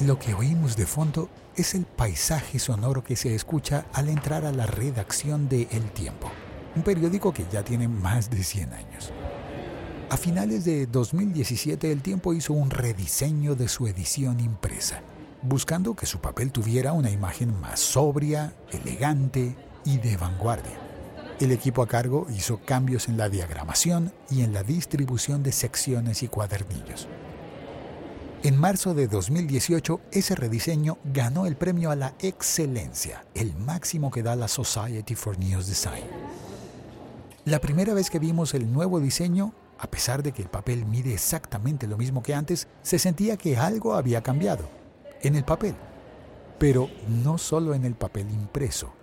Lo que oímos de fondo es el paisaje sonoro que se escucha al entrar a la redacción de El Tiempo, un periódico que ya tiene más de 100 años. A finales de 2017 El Tiempo hizo un rediseño de su edición impresa, buscando que su papel tuviera una imagen más sobria, elegante y de vanguardia. El equipo a cargo hizo cambios en la diagramación y en la distribución de secciones y cuadernillos. En marzo de 2018, ese rediseño ganó el premio a la excelencia, el máximo que da la Society for News Design. La primera vez que vimos el nuevo diseño, a pesar de que el papel mide exactamente lo mismo que antes, se sentía que algo había cambiado, en el papel. Pero no solo en el papel impreso.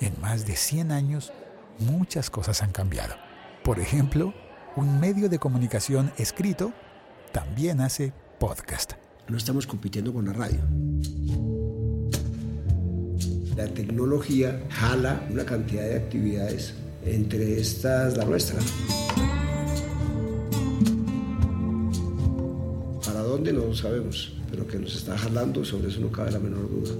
En más de 100 años, muchas cosas han cambiado. Por ejemplo, un medio de comunicación escrito también hace podcast. No estamos compitiendo con la radio. La tecnología jala una cantidad de actividades, entre estas la nuestra. ¿Para dónde? No lo sabemos, pero que nos está jalando, sobre eso no cabe la menor duda.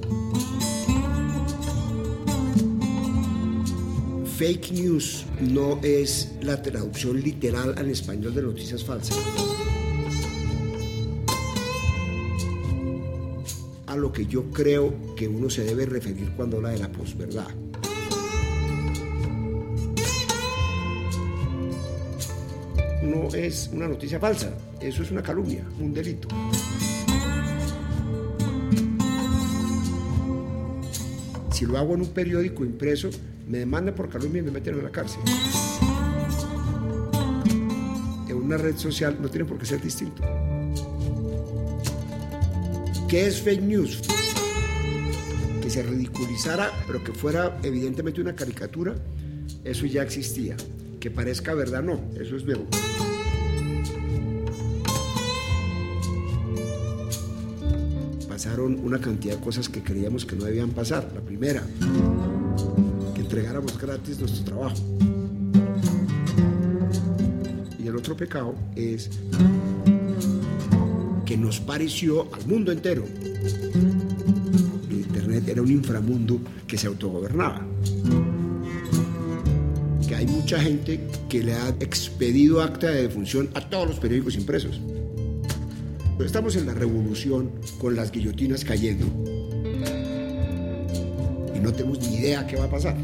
Fake news no es la traducción literal al español de noticias falsas. Lo que yo creo que uno se debe referir cuando habla de la posverdad. No es una noticia falsa, eso es una calumnia, un delito. Si lo hago en un periódico impreso, me demandan por calumnia y me meten en la cárcel. En una red social no tiene por qué ser distinto. ¿Qué es fake news? Que se ridiculizara, pero que fuera evidentemente una caricatura, eso ya existía. Que parezca verdad, no, eso es nuevo. Pasaron una cantidad de cosas que creíamos que no debían pasar. La primera, que entregáramos gratis nuestro trabajo. Y el otro pecado es nos pareció al mundo entero. Internet era un inframundo que se autogobernaba. Que hay mucha gente que le ha expedido acta de defunción a todos los periódicos impresos. Estamos en la revolución con las guillotinas cayendo. Y no tenemos ni idea qué va a pasar.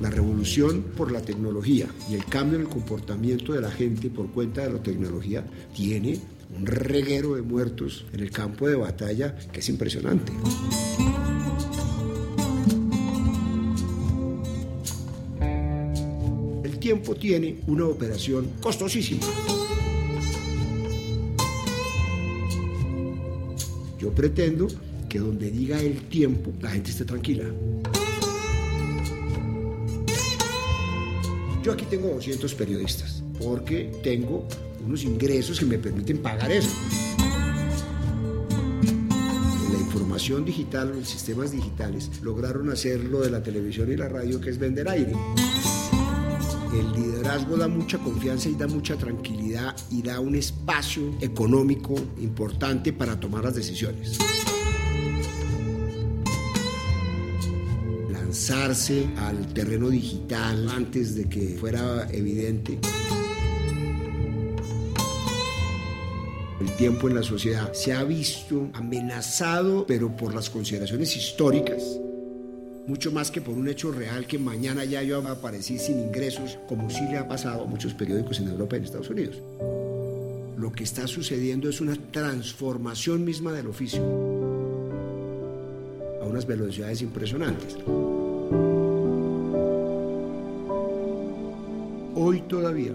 La revolución por la tecnología y el cambio en el comportamiento de la gente por cuenta de la tecnología tiene un reguero de muertos en el campo de batalla que es impresionante. El tiempo tiene una operación costosísima. Yo pretendo que donde diga el tiempo la gente esté tranquila. Yo aquí tengo 200 periodistas porque tengo unos ingresos que me permiten pagar eso. La información digital, en sistemas digitales, lograron hacer lo de la televisión y la radio, que es vender aire. El liderazgo da mucha confianza y da mucha tranquilidad y da un espacio económico importante para tomar las decisiones. Lanzarse al terreno digital antes de que fuera evidente el tiempo en la sociedad se ha visto amenazado, pero por las consideraciones históricas, mucho más que por un hecho real que mañana ya yo va a aparecer sin ingresos, como sí le ha pasado a muchos periódicos en Europa y en Estados Unidos. Lo que está sucediendo es una transformación misma del oficio a unas velocidades impresionantes. Hoy todavía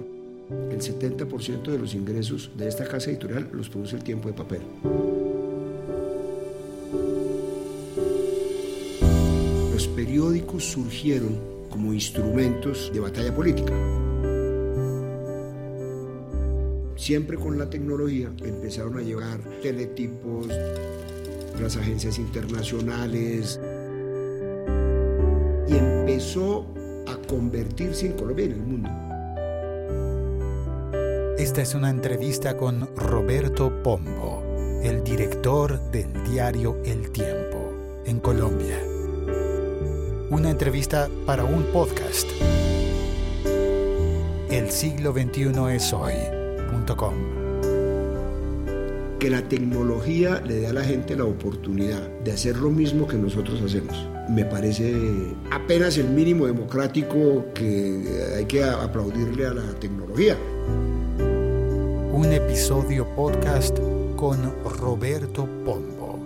el 70% de los ingresos de esta casa editorial los produce el tiempo de papel. Los periódicos surgieron como instrumentos de batalla política. Siempre con la tecnología empezaron a llegar teletipos, las agencias internacionales y empezó a convertirse en Colombia en el mundo. Esta es una entrevista con Roberto Pombo, el director del diario El Tiempo en Colombia. Una entrevista para un podcast. El siglo XXI es hoy.com. Que la tecnología le dé a la gente la oportunidad de hacer lo mismo que nosotros hacemos. Me parece apenas el mínimo democrático que hay que aplaudirle a la tecnología. Un episodio podcast con Roberto Pombo.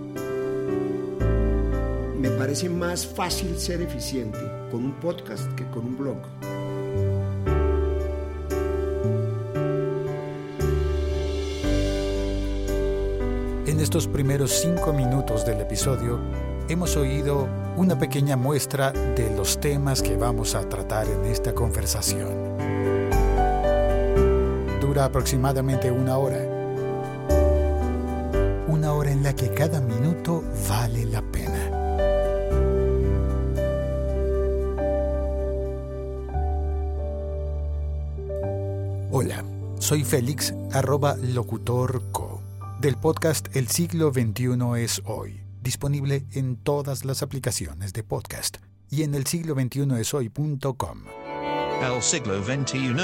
Me parece más fácil ser eficiente con un podcast que con un blog. En estos primeros cinco minutos del episodio hemos oído una pequeña muestra de los temas que vamos a tratar en esta conversación. Aproximadamente una hora una hora en la que cada minuto vale la pena. Hola, soy Félix, arroba locutorco, del podcast El siglo XXI es hoy, disponible en todas las aplicaciones de podcast y en el siglo XXI es. El siglo XXI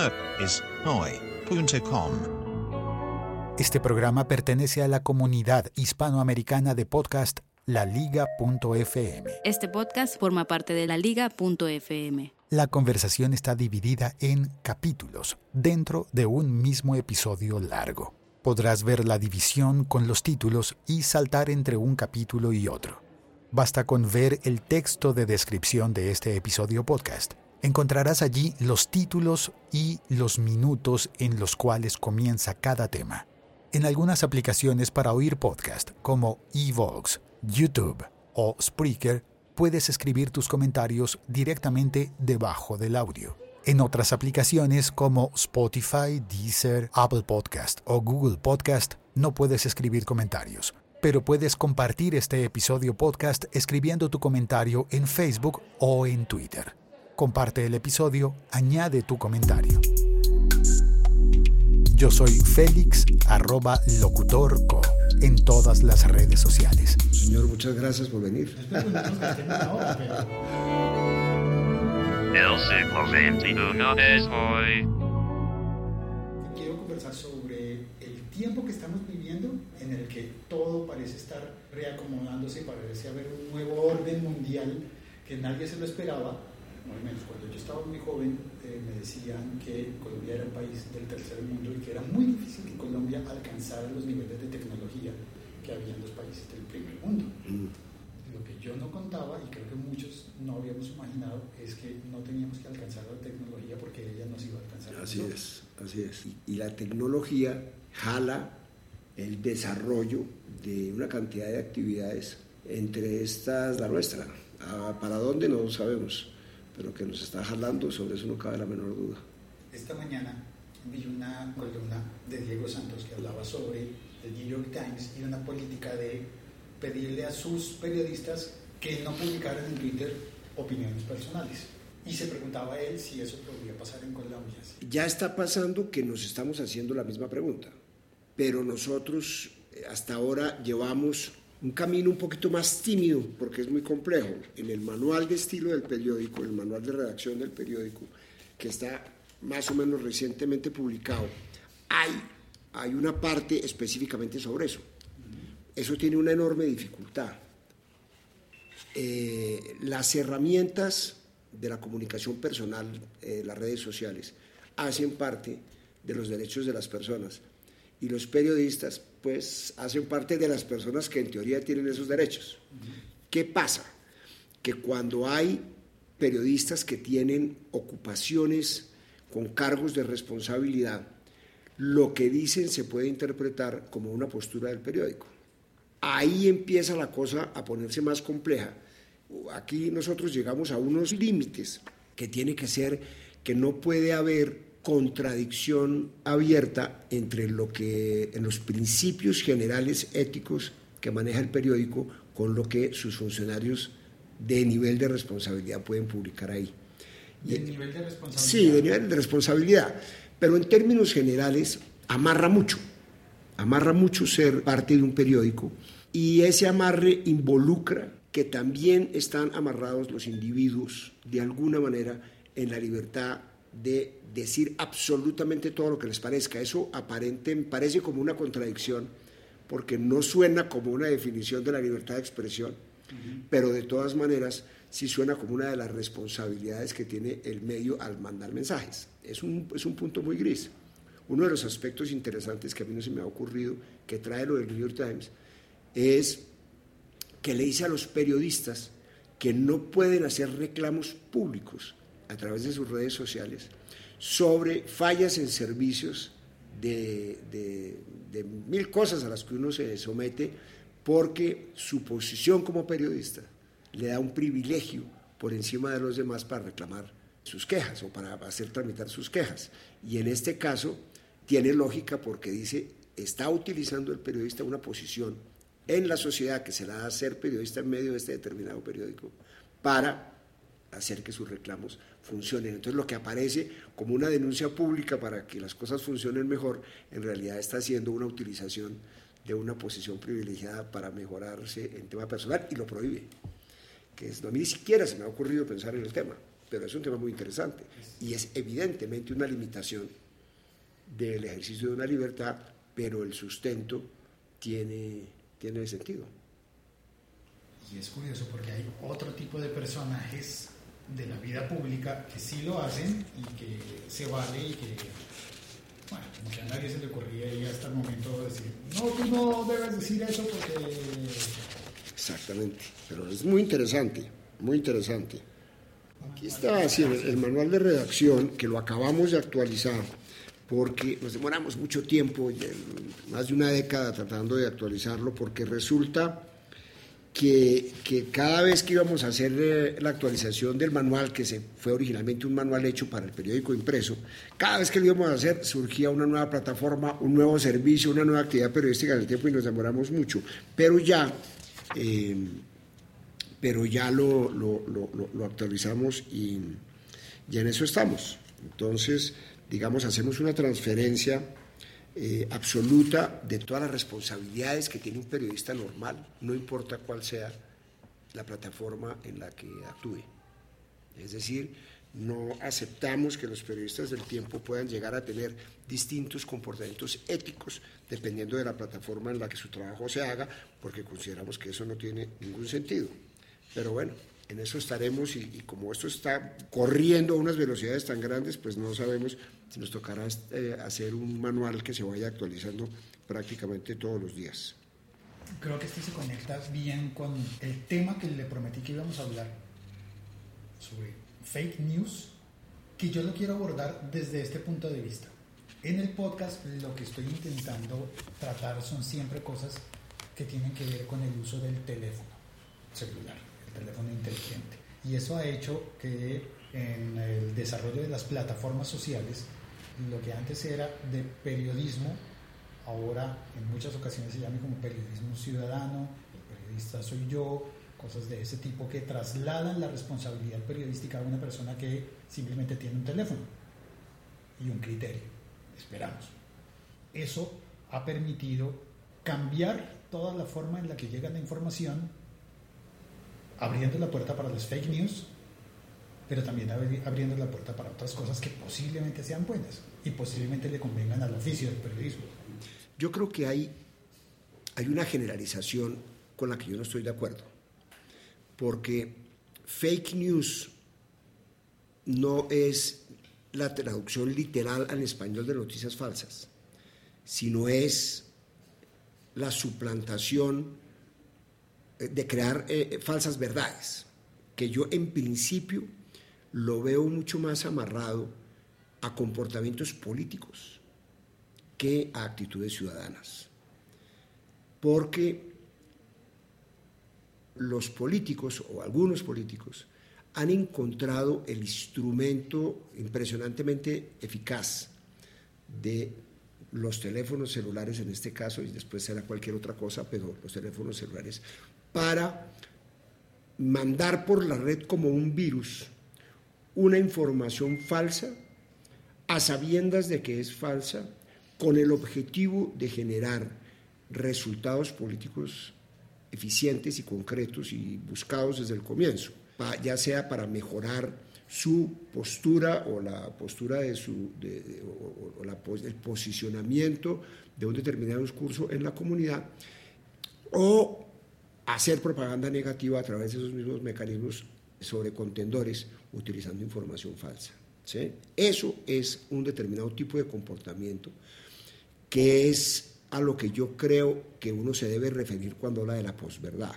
es Este programa pertenece a la comunidad hispanoamericana de podcast laliga.fm. Este podcast forma parte de laliga.fm. La conversación está dividida en capítulos dentro de un mismo episodio largo. Podrás ver la división con los títulos y saltar entre un capítulo y otro. Basta con ver el texto de descripción de este episodio podcast. Encontrarás allí los títulos y los minutos en los cuales comienza cada tema en algunas aplicaciones para oír podcast como Evox, YouTube o Spreaker, puedes escribir tus comentarios directamente debajo del audio. En otras aplicaciones como Spotify, Deezer, Apple Podcast o Google Podcast no puedes escribir comentarios, pero puedes compartir este episodio podcast escribiendo tu comentario en Facebook o en Twitter. Comparte el episodio, añade tu comentario. Yo soy Félix, arroba locutorco, en todas las redes sociales. Señor, muchas gracias por venir. El siglo XXI es hoy. Quiero conversar sobre el tiempo que estamos viviendo en el que todo parece estar reacomodándose, parece haber un nuevo orden mundial que nadie se lo esperaba, menos cuando yo estaba muy joven, eh, me decían que Colombia era un país del tercer mundo y que era muy difícil que Colombia alcanzara los niveles de tecnología que había en los países del primer mundo. Mm. Lo que yo no contaba, y creo que muchos no habíamos imaginado, es que no teníamos que alcanzar la tecnología porque ella nos iba a alcanzar. Así es, así es. Y, y la tecnología jala el desarrollo de una cantidad de actividades, entre estas la nuestra. Ah, ¿Para dónde? No sabemos pero que nos está jalando, sobre eso no cabe la menor duda. Esta mañana vi una columna de Diego Santos que hablaba sobre el New York Times y una política de pedirle a sus periodistas que no publicaran en Twitter opiniones personales. Y se preguntaba él si eso podría pasar en Colombia. Ya está pasando que nos estamos haciendo la misma pregunta, pero nosotros eh, hasta ahora llevamos un camino un poquito más tímido, porque es muy complejo. En el manual de estilo del periódico, el manual de redacción del periódico, que está más o menos recientemente publicado, hay, hay una parte específicamente sobre eso. Eso tiene una enorme dificultad. Eh, las herramientas de la comunicación personal, eh, las redes sociales, hacen parte de los derechos de las personas y los periodistas pues hacen parte de las personas que en teoría tienen esos derechos. ¿Qué pasa? Que cuando hay periodistas que tienen ocupaciones con cargos de responsabilidad, lo que dicen se puede interpretar como una postura del periódico. Ahí empieza la cosa a ponerse más compleja. Aquí nosotros llegamos a unos límites que tiene que ser que no puede haber contradicción abierta entre lo que en los principios generales éticos que maneja el periódico con lo que sus funcionarios de nivel de responsabilidad pueden publicar ahí. ¿De nivel de responsabilidad? Sí, de nivel de responsabilidad, pero en términos generales amarra mucho, amarra mucho ser parte de un periódico y ese amarre involucra que también están amarrados los individuos de alguna manera en la libertad de decir absolutamente todo lo que les parezca. Eso aparente, parece como una contradicción porque no suena como una definición de la libertad de expresión, pero de todas maneras sí suena como una de las responsabilidades que tiene el medio al mandar mensajes. Es un, es un punto muy gris. Uno de los aspectos interesantes que a mí no se me ha ocurrido, que trae lo del New York Times, es que le dice a los periodistas que no pueden hacer reclamos públicos a través de sus redes sociales sobre fallas en servicios de, mil cosas a las que uno se somete porque su posición como periodista le da un privilegio por encima de los demás para reclamar sus quejas o para hacer tramitar sus quejas. Y en este caso tiene lógica porque dice, está utilizando el periodista una posición en la sociedad que se la da a ser periodista en medio de este determinado periódico para hacer que sus reclamos funcionen. Entonces lo que aparece como una denuncia pública para que las cosas funcionen mejor, en realidad está siendo una utilización de una posición privilegiada para mejorarse en tema personal y lo prohíbe. Que es, a mí ni siquiera se me ha ocurrido pensar en el tema, pero es un tema muy interesante y es evidentemente una limitación del ejercicio de una libertad, pero el sustento tiene, tiene sentido. Y es curioso porque hay otro tipo de personajes de la vida pública que sí lo hacen y que se vale y que, bueno, como que a nadie se le ocurría hasta el momento decir, no, tú no debes decir eso porque... Exactamente, pero es muy interesante, muy interesante. Aquí está el manual de redacción que lo acabamos de actualizar porque nos demoramos mucho tiempo, más de una década tratando de actualizarlo, porque resulta que, cada vez que íbamos a hacer eh, la actualización del manual, que se fue originalmente un manual hecho para el periódico impreso, cada vez que lo íbamos a hacer surgía una nueva plataforma, un nuevo servicio, una nueva actividad periodística en el tiempo y nos demoramos mucho. Pero ya, eh, pero ya lo, lo, actualizamos y, y en eso estamos. Entonces, digamos, hacemos una transferencia eh, absoluta de todas las responsabilidades que tiene un periodista normal, no importa cuál sea la plataforma en la que actúe. Es decir, no aceptamos que los periodistas del tiempo puedan llegar a tener distintos comportamientos éticos dependiendo de la plataforma en la que su trabajo se haga, porque consideramos que eso no tiene ningún sentido. Pero bueno, en eso estaremos y, como esto está corriendo a unas velocidades tan grandes, pues no sabemos si nos tocará eh, hacer un manual que se vaya actualizando prácticamente todos los días. Creo que este se conecta bien con el tema que le prometí que íbamos a hablar sobre fake news, que yo lo quiero abordar desde este punto de vista. En el podcast lo que estoy intentando tratar son siempre cosas que tienen que ver con el uso del teléfono celular teléfono inteligente. Y eso ha hecho que en el desarrollo de las plataformas sociales, lo que antes era de periodismo, ahora en muchas ocasiones se llama como periodismo ciudadano, el periodista soy yo, cosas de ese tipo que trasladan la responsabilidad periodística a una persona que simplemente tiene un teléfono y un criterio, esperamos. Eso ha permitido cambiar toda la forma en la que llega la información abriendo la puerta para las fake news, pero también abriendo la puerta para otras cosas que posiblemente sean buenas y posiblemente le convengan al oficio del periodismo. Yo creo que hay, hay una generalización con la que yo no estoy de acuerdo, porque fake news no es la traducción literal al español de noticias falsas, sino es la suplantación de crear eh, falsas verdades, que yo en principio lo veo mucho más amarrado a comportamientos políticos que a actitudes ciudadanas. Porque los políticos o algunos políticos han encontrado el instrumento impresionantemente eficaz de los teléfonos celulares en este caso, y después será cualquier otra cosa, pero los teléfonos celulares para mandar por la red como un virus una información falsa a sabiendas de que es falsa con el objetivo de generar resultados políticos eficientes y concretos y buscados desde el comienzo, ya sea para mejorar su postura o la postura de su o, el posicionamiento de un determinado discurso en la comunidad o hacer propaganda negativa a través de esos mismos mecanismos sobre contendores utilizando información falsa. ¿sí? Eso es un determinado tipo de comportamiento que es a lo que yo creo que uno se debe referir cuando habla de la posverdad.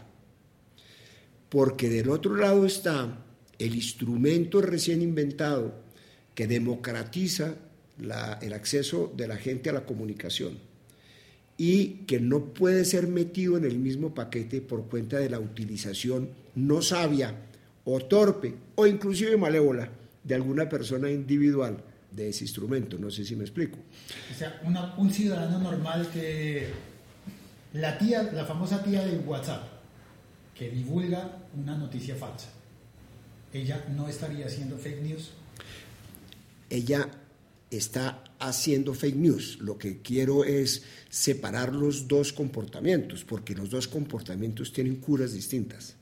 Porque del otro lado está el instrumento recién inventado que democratiza el acceso de la gente a la comunicación y que no puede ser metido en el mismo paquete por cuenta de la utilización no sabia o torpe o inclusive malévola de alguna persona individual de ese instrumento. No sé si me explico. O sea, un ciudadano normal que la tía, la famosa tía de WhatsApp, que divulga una noticia falsa, ella no estaría haciendo fake news. Ella está haciendo fake news. Lo que quiero es separar los dos comportamientos, porque los dos comportamientos tienen curas distintas.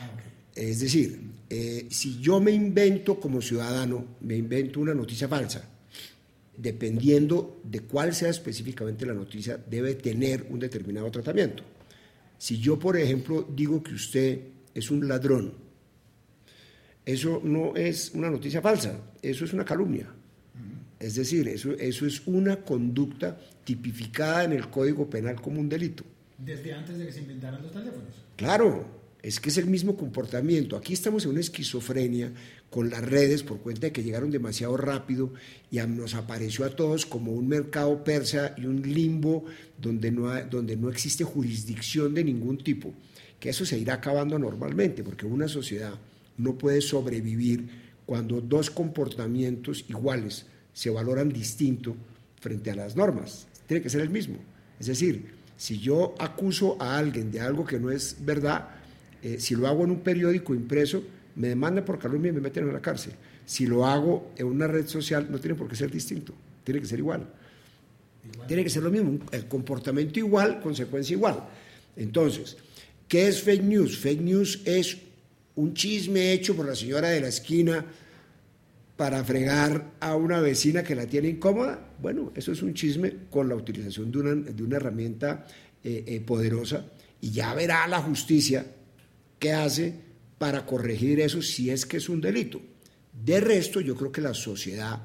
Ah, es decir, eh, si yo me invento como ciudadano, me invento una noticia falsa, dependiendo de cuál sea específicamente la noticia, debe tener un determinado tratamiento. Si yo, por ejemplo, digo que usted es un ladrón, eso no es una noticia falsa, eso es una calumnia. Es decir, eso, eso es una conducta tipificada en el Código Penal como un delito. Desde antes de que se inventaran los teléfonos. Claro, es que es el mismo comportamiento. Aquí estamos en una esquizofrenia con las redes por cuenta de que llegaron demasiado rápido y nos apareció a todos como un mercado persa y un limbo donde no, donde no existe jurisdicción de ningún tipo, que eso se irá acabando normalmente, porque una sociedad no puede sobrevivir cuando dos comportamientos iguales se valoran distinto frente a las normas. Tiene que ser el mismo. Es decir, si yo acuso a alguien de algo que no es verdad, eh, si lo hago en un periódico impreso, me demandan por calumnia y me meten en la cárcel. Si lo hago en una red social, no tiene por qué ser distinto, tiene que ser igual. Tiene que ser lo mismo, el comportamiento igual, consecuencia igual. Entonces, ¿qué es fake news? Fake news es un chisme hecho por la señora de la esquina para fregar a una vecina que la tiene incómoda. Bueno, eso es un chisme con la utilización de una, de una herramienta eh, eh, poderosa y ya verá la justicia qué hace para corregir eso si es que es un delito. De resto, yo creo que la sociedad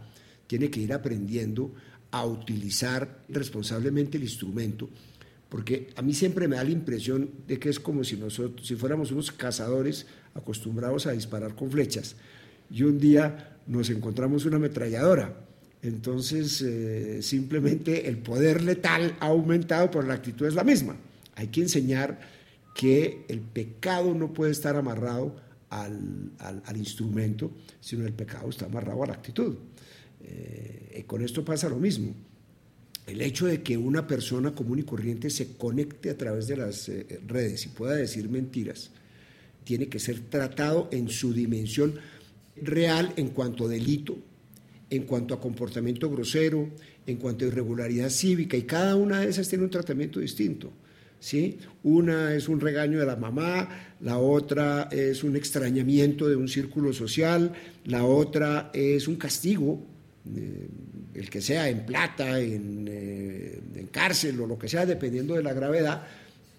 tiene que ir aprendiendo a utilizar responsablemente el instrumento, porque a mí siempre me da la impresión de que es como si nosotros, si fuéramos unos cazadores acostumbrados a disparar con flechas, y un día nos encontramos una ametralladora. Entonces, eh, simplemente el poder letal ha aumentado, pero la actitud es la misma. Hay que enseñar que el pecado no puede estar amarrado al, instrumento, sino el pecado está amarrado a la actitud. Eh, con esto pasa lo mismo. El hecho de que una persona común y corriente se conecte a través de las eh, redes y pueda decir mentiras, tiene que ser tratado en su dimensión real en cuanto a delito, en cuanto a comportamiento grosero, en cuanto a irregularidad cívica, y cada una de esas tiene un tratamiento distinto. ¿sí? Una es un regaño de la mamá, la otra es un extrañamiento de un círculo social, la otra es un castigo, eh, el que sea en plata, eh, en cárcel o lo que sea, dependiendo de la gravedad,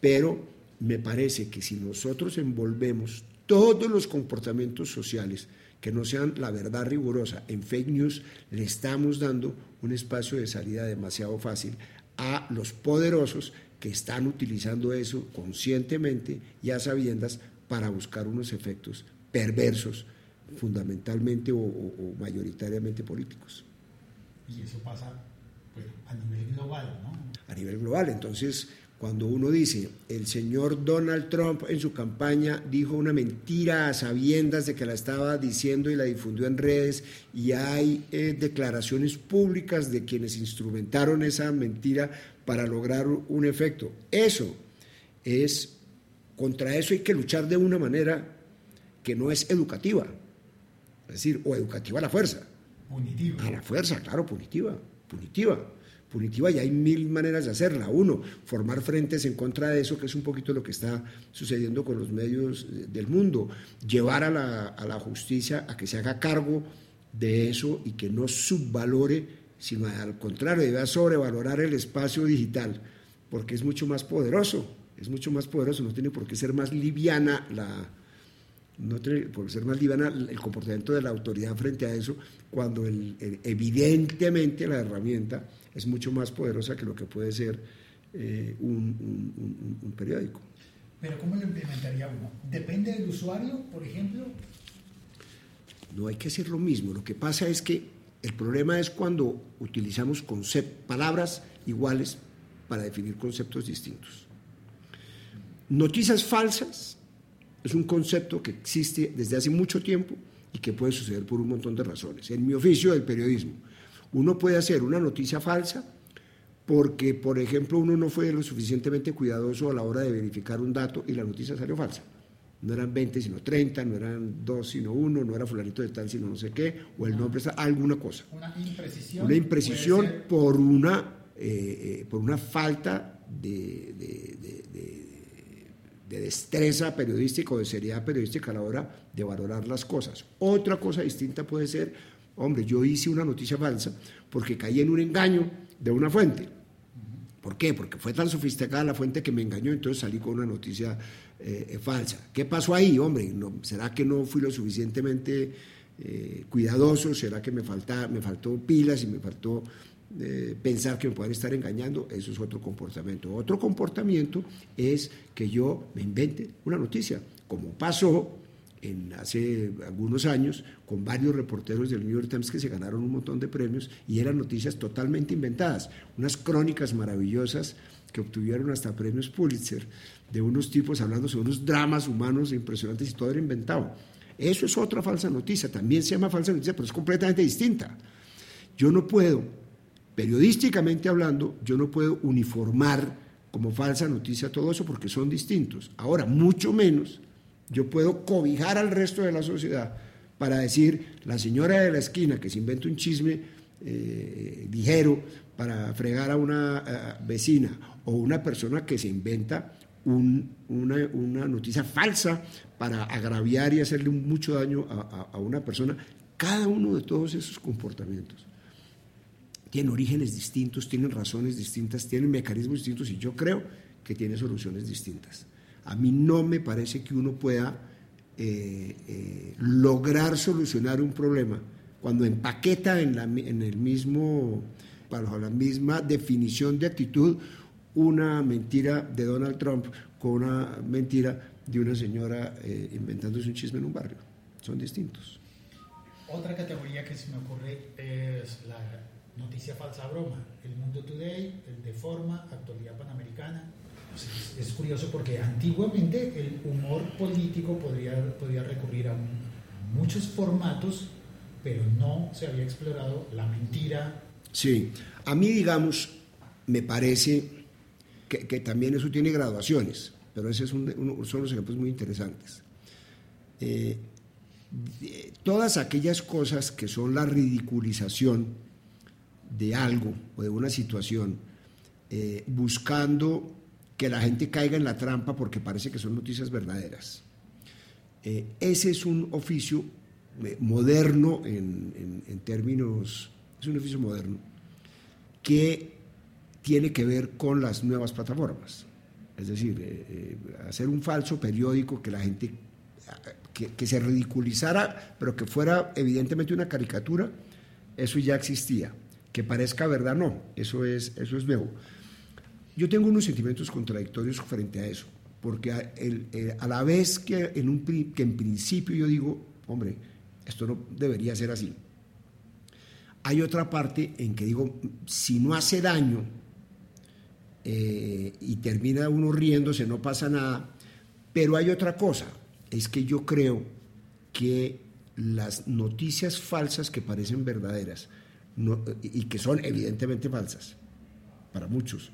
pero me parece que si nosotros envolvemos todos los comportamientos sociales que no sean la verdad rigurosa en fake news, le estamos dando un espacio de salida demasiado fácil a los poderosos que están utilizando eso conscientemente y a sabiendas para buscar unos efectos perversos, fundamentalmente o, mayoritariamente políticos. Y eso pasa pues, a nivel global, ¿no? A nivel global, entonces cuando uno dice, el señor Donald Trump en su campaña dijo una mentira a sabiendas de que la estaba diciendo y la difundió en redes, y hay eh, declaraciones públicas de quienes instrumentaron esa mentira para lograr un efecto. Eso es, contra eso hay que luchar de una manera que no es educativa, es decir, o educativa a la fuerza. Punitiva. A la fuerza, claro, punitiva, punitiva punitiva y hay mil maneras de hacerla. Uno, formar frentes en contra de eso, que es un poquito lo que está sucediendo con los medios del mundo. Llevar a la, a la justicia a que se haga cargo de eso y que no subvalore, sino al contrario, debe sobrevalorar el espacio digital, porque es mucho más poderoso, es mucho más poderoso, no tiene por qué ser más liviana la, no tiene por ser más liviana el comportamiento de la autoridad frente a eso, cuando evidentemente la herramienta es mucho más poderosa que lo que puede ser eh, un, periódico. Pero ¿cómo lo implementaría uno? ¿Depende del usuario, por ejemplo? No hay que hacer lo mismo. Lo que pasa es que el problema es cuando utilizamos palabras iguales para definir conceptos distintos. Noticias falsas es un concepto que existe desde hace mucho tiempo y que puede suceder por un montón de razones. En mi oficio del periodismo, uno puede hacer una noticia falsa porque, por ejemplo, uno no fue lo suficientemente cuidadoso a la hora de verificar un dato y la noticia salió falsa. No eran 20 sino 30, no eran 2 sino 1, no era fulanito de tal sino no sé qué, o el nombre alguna cosa. Una imprecisión. Una imprecisión por una, eh, eh, por una falta de de destreza periodística o de seriedad periodística a la hora de valorar las cosas. Otra cosa distinta puede ser, hombre, yo hice una noticia falsa porque caí en un engaño de una fuente. ¿Por qué? Porque fue tan sofisticada la fuente que me engañó, entonces salí con una noticia eh, falsa. ¿Qué pasó ahí, hombre? ¿Será que no fui lo suficientemente eh, cuidadoso? ¿Será que me, falta, me faltó pilas y me faltó pensar que me pueden estar engañando, eso es otro comportamiento. Otro comportamiento es que yo me invente una noticia, como pasó en hace algunos años con varios reporteros del New York Times que se ganaron un montón de premios y eran noticias totalmente inventadas, unas crónicas maravillosas que obtuvieron hasta premios Pulitzer de unos tipos hablando sobre unos dramas humanos impresionantes y todo era inventado. Eso es otra falsa noticia, también se llama falsa noticia, pero es completamente distinta. Yo no puedo periodísticamente hablando, yo no puedo uniformar como falsa noticia todo eso porque son distintos. Ahora, mucho menos, yo puedo cobijar al resto de la sociedad para decir, la señora de la esquina que se inventa un chisme eh, ligero para fregar a una vecina o una persona que se inventa una, noticia falsa para agraviar y hacerle mucho daño a una persona, cada uno de todos esos comportamientos tienen orígenes distintos, tienen razones distintas, tienen mecanismos distintos y yo creo que tiene soluciones distintas. A mí no me parece que uno pueda eh, eh, lograr solucionar un problema cuando empaqueta en, la, en el mismo, bajo la misma definición de actitud una mentira de Donald Trump con una mentira de una señora eh, inventándose un chisme en un barrio. Son distintos. Otra categoría que se me ocurre es la Noticia falsa broma, El Mundo Today, el de Forma, Actualidad Panamericana. es, curioso porque antiguamente el humor político podría, podía recurrir a, muchos formatos, pero no se había explorado la mentira. Sí, a mí digamos, me parece que, también eso tiene graduaciones, pero esos son los ejemplos muy interesantes. Eh, todas aquellas cosas que son la ridiculización, de algo o de una situación, eh, buscando que la gente caiga en la trampa porque parece que son noticias verdaderas. Eh, ese es un oficio eh, moderno en, términos, es un oficio moderno que tiene que ver con las nuevas plataformas. Es decir, hacer un falso periódico que la gente, que, que, se ridiculizara, pero que fuera evidentemente una caricatura, eso ya existía. Que parezca verdad, no, eso es, eso es nuevo. Yo tengo unos sentimientos contradictorios frente a eso, porque a, eh, la vez que en, un, que en principio yo digo, hombre, esto no debería ser así, hay otra parte en que digo, si no hace daño eh, y termina uno riéndose, no pasa nada, pero hay otra cosa, es que yo creo que las noticias falsas que parecen verdaderas, y que son evidentemente falsas para muchos,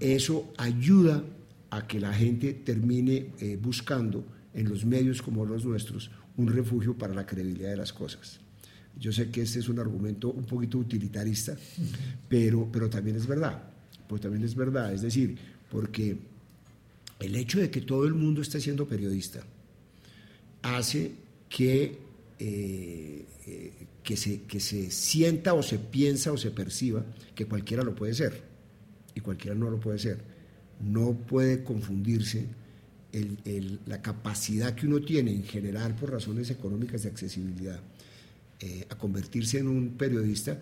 eso ayuda a que la gente termine eh, buscando en los medios como los nuestros un refugio para la credibilidad de las cosas. Yo sé que este es un argumento un poquito utilitarista, pero, pero también es verdad. Pues también es verdad. Es decir, porque el hecho de que todo el mundo esté siendo periodista hace que, eh, eh, que, se, que se sienta o se piensa o se perciba que cualquiera lo puede ser y cualquiera no lo puede ser. No puede confundirse la capacidad que uno tiene en general por razones económicas de accesibilidad eh, a convertirse en un periodista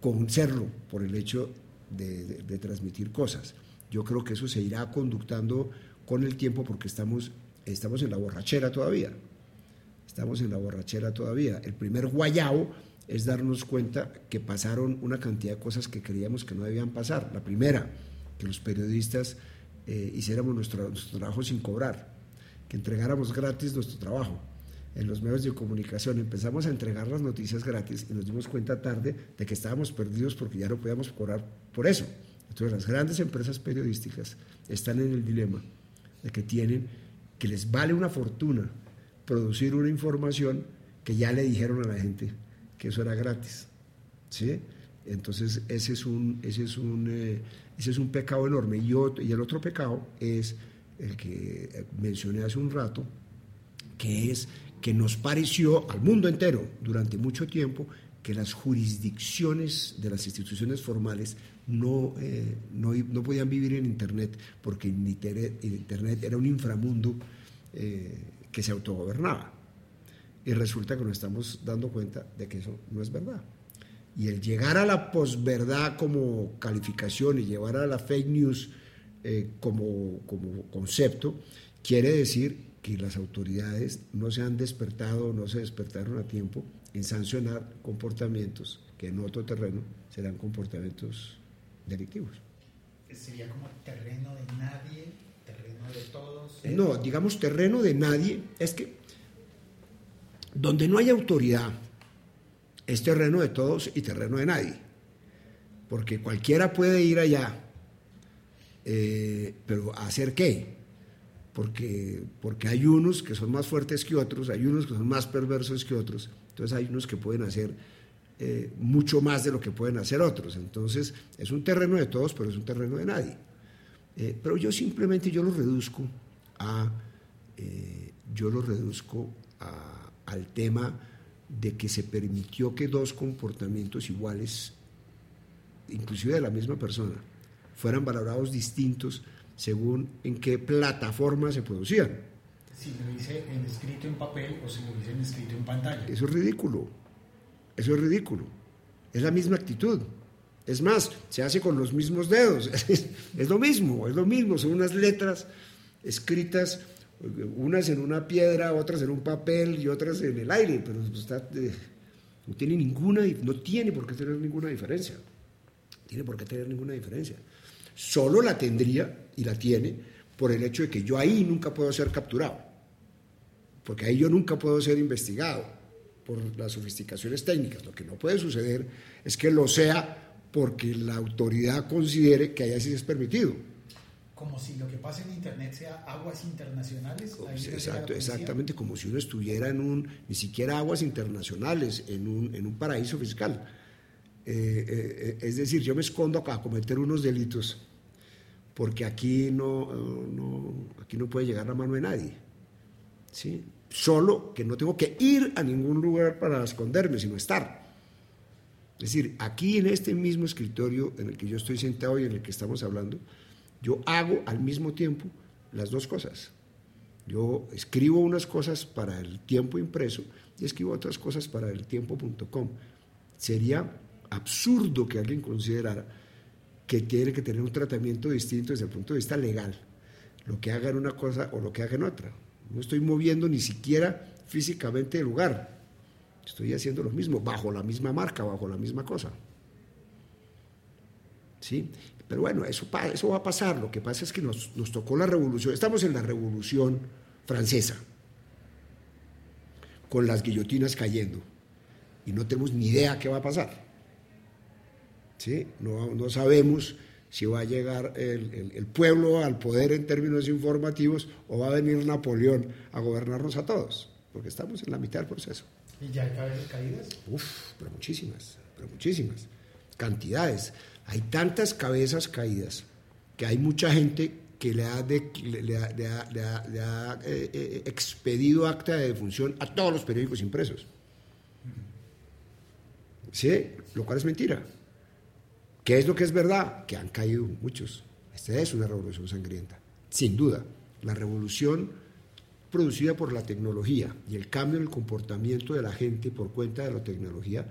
con serlo por el hecho de, transmitir cosas. Yo creo que eso se irá conductando con el tiempo porque estamos, estamos en la borrachera todavía. Estamos en la borrachera todavía. El primer guayao es darnos cuenta que pasaron una cantidad de cosas que creíamos que no debían pasar. La primera, que los periodistas eh, hiciéramos nuestro, nuestro trabajo sin cobrar, que entregáramos gratis nuestro trabajo en los medios de comunicación. Empezamos a entregar las noticias gratis y nos dimos cuenta tarde de que estábamos perdidos porque ya no podíamos cobrar por eso. Entonces las grandes empresas periodísticas están en el dilema de que tienen, que les vale una fortuna producir una información que ya le dijeron a la gente que eso era gratis. ¿sí? Entonces ese es un, ese es un, eh, ese es un pecado enorme. Y, el otro pecado es el que mencioné hace un rato, que es que nos pareció al mundo entero durante mucho tiempo que las jurisdicciones de las instituciones formales no, eh, no, no, podían vivir en Internet porque Internet, era un inframundo eh, que se autogobernaba. Y resulta que nos estamos dando cuenta de que eso no es verdad. Y el llegar a la posverdad como calificación y llevar a la fake news eh, como, como concepto, quiere decir que las autoridades no se han despertado, no se despertaron a tiempo en sancionar comportamientos que en otro terreno serán comportamientos delictivos. ¿Sería como terreno de nadie, terreno de todos? No, digamos terreno de nadie es que donde no hay autoridad es terreno de todos y terreno de nadie. Porque cualquiera puede ir allá, eh, pero ¿a hacer qué? Porque, porque hay unos que son más fuertes que otros, hay unos que son más perversos que otros, entonces hay unos que pueden hacer eh, mucho más de lo que pueden hacer otros. Entonces es un terreno de todos, pero es un terreno de nadie. Eh, pero yo simplemente yo lo reduzco a, yo lo reduzco al tema de que se permitió que dos comportamientos iguales, inclusive de la misma persona, fueran valorados distintos según en qué plataforma se producían. Si lo hice en escrito en papel o si lo hice en escrito en pantalla. Eso es ridículo. Eso es ridículo. Es la misma actitud. Es más, se hace con los mismos dedos. Es, lo mismo, es lo mismo. Son unas letras escritas unas en una piedra, otras en un papel y otras en el aire, pero eh, no tiene ninguna, no tiene por qué tener ninguna diferencia. Tiene por qué tener ninguna diferencia. Solo la tendría y la tiene por el hecho de que yo ahí nunca puedo ser capturado, porque ahí yo nunca puedo ser investigado por las sofisticaciones técnicas. Lo que no puede suceder es que lo sea porque la autoridad considere que haya sido es permitido como si lo que pasa en Internet sea aguas internacionales. Exacto, exactamente, como si uno estuviera en un, ni siquiera aguas internacionales, en un, en un paraíso fiscal. Eh, eh, es decir, yo me escondo acá a cometer unos delitos porque aquí no, no, aquí no puede llegar la mano de nadie. ¿sí? Solo que no tengo que ir a ningún lugar para esconderme, sino estar. Es decir, aquí en este mismo escritorio en el que yo estoy sentado y en el que estamos hablando, yo hago al mismo tiempo las dos cosas. Yo escribo unas cosas para el tiempo impreso y escribo otras cosas para el tiempo.com. Sería absurdo que alguien considerara que tiene que tener un tratamiento distinto desde el punto de vista legal, lo que haga en una cosa o lo que haga en otra. No estoy moviendo ni siquiera físicamente el lugar. Estoy haciendo lo mismo, bajo la misma marca, bajo la misma cosa. ¿Sí? Pero bueno, eso, eso va a pasar. Lo que pasa es que nos, nos tocó la revolución. Estamos en la revolución francesa, con las guillotinas cayendo. Y no tenemos ni idea qué va a pasar. ¿Sí? No, no sabemos si va a llegar el, el, pueblo al poder en términos informativos o va a venir Napoleón a gobernarnos a todos, porque estamos en la mitad del proceso. ¿Y ya hay caídas? Uf, pero muchísimas, pero muchísimas. Cantidades. Hay tantas cabezas caídas que hay mucha gente que le ha, le- le ha, eh, eh, expedido acta de defunción a todos los periódicos impresos. Sí, lo cual es mentira. ¿Qué es lo que es verdad? Que han caído muchos. Esta es una revolución sangrienta, sin duda. La revolución producida por la tecnología y el cambio en el comportamiento de la gente por cuenta de la tecnología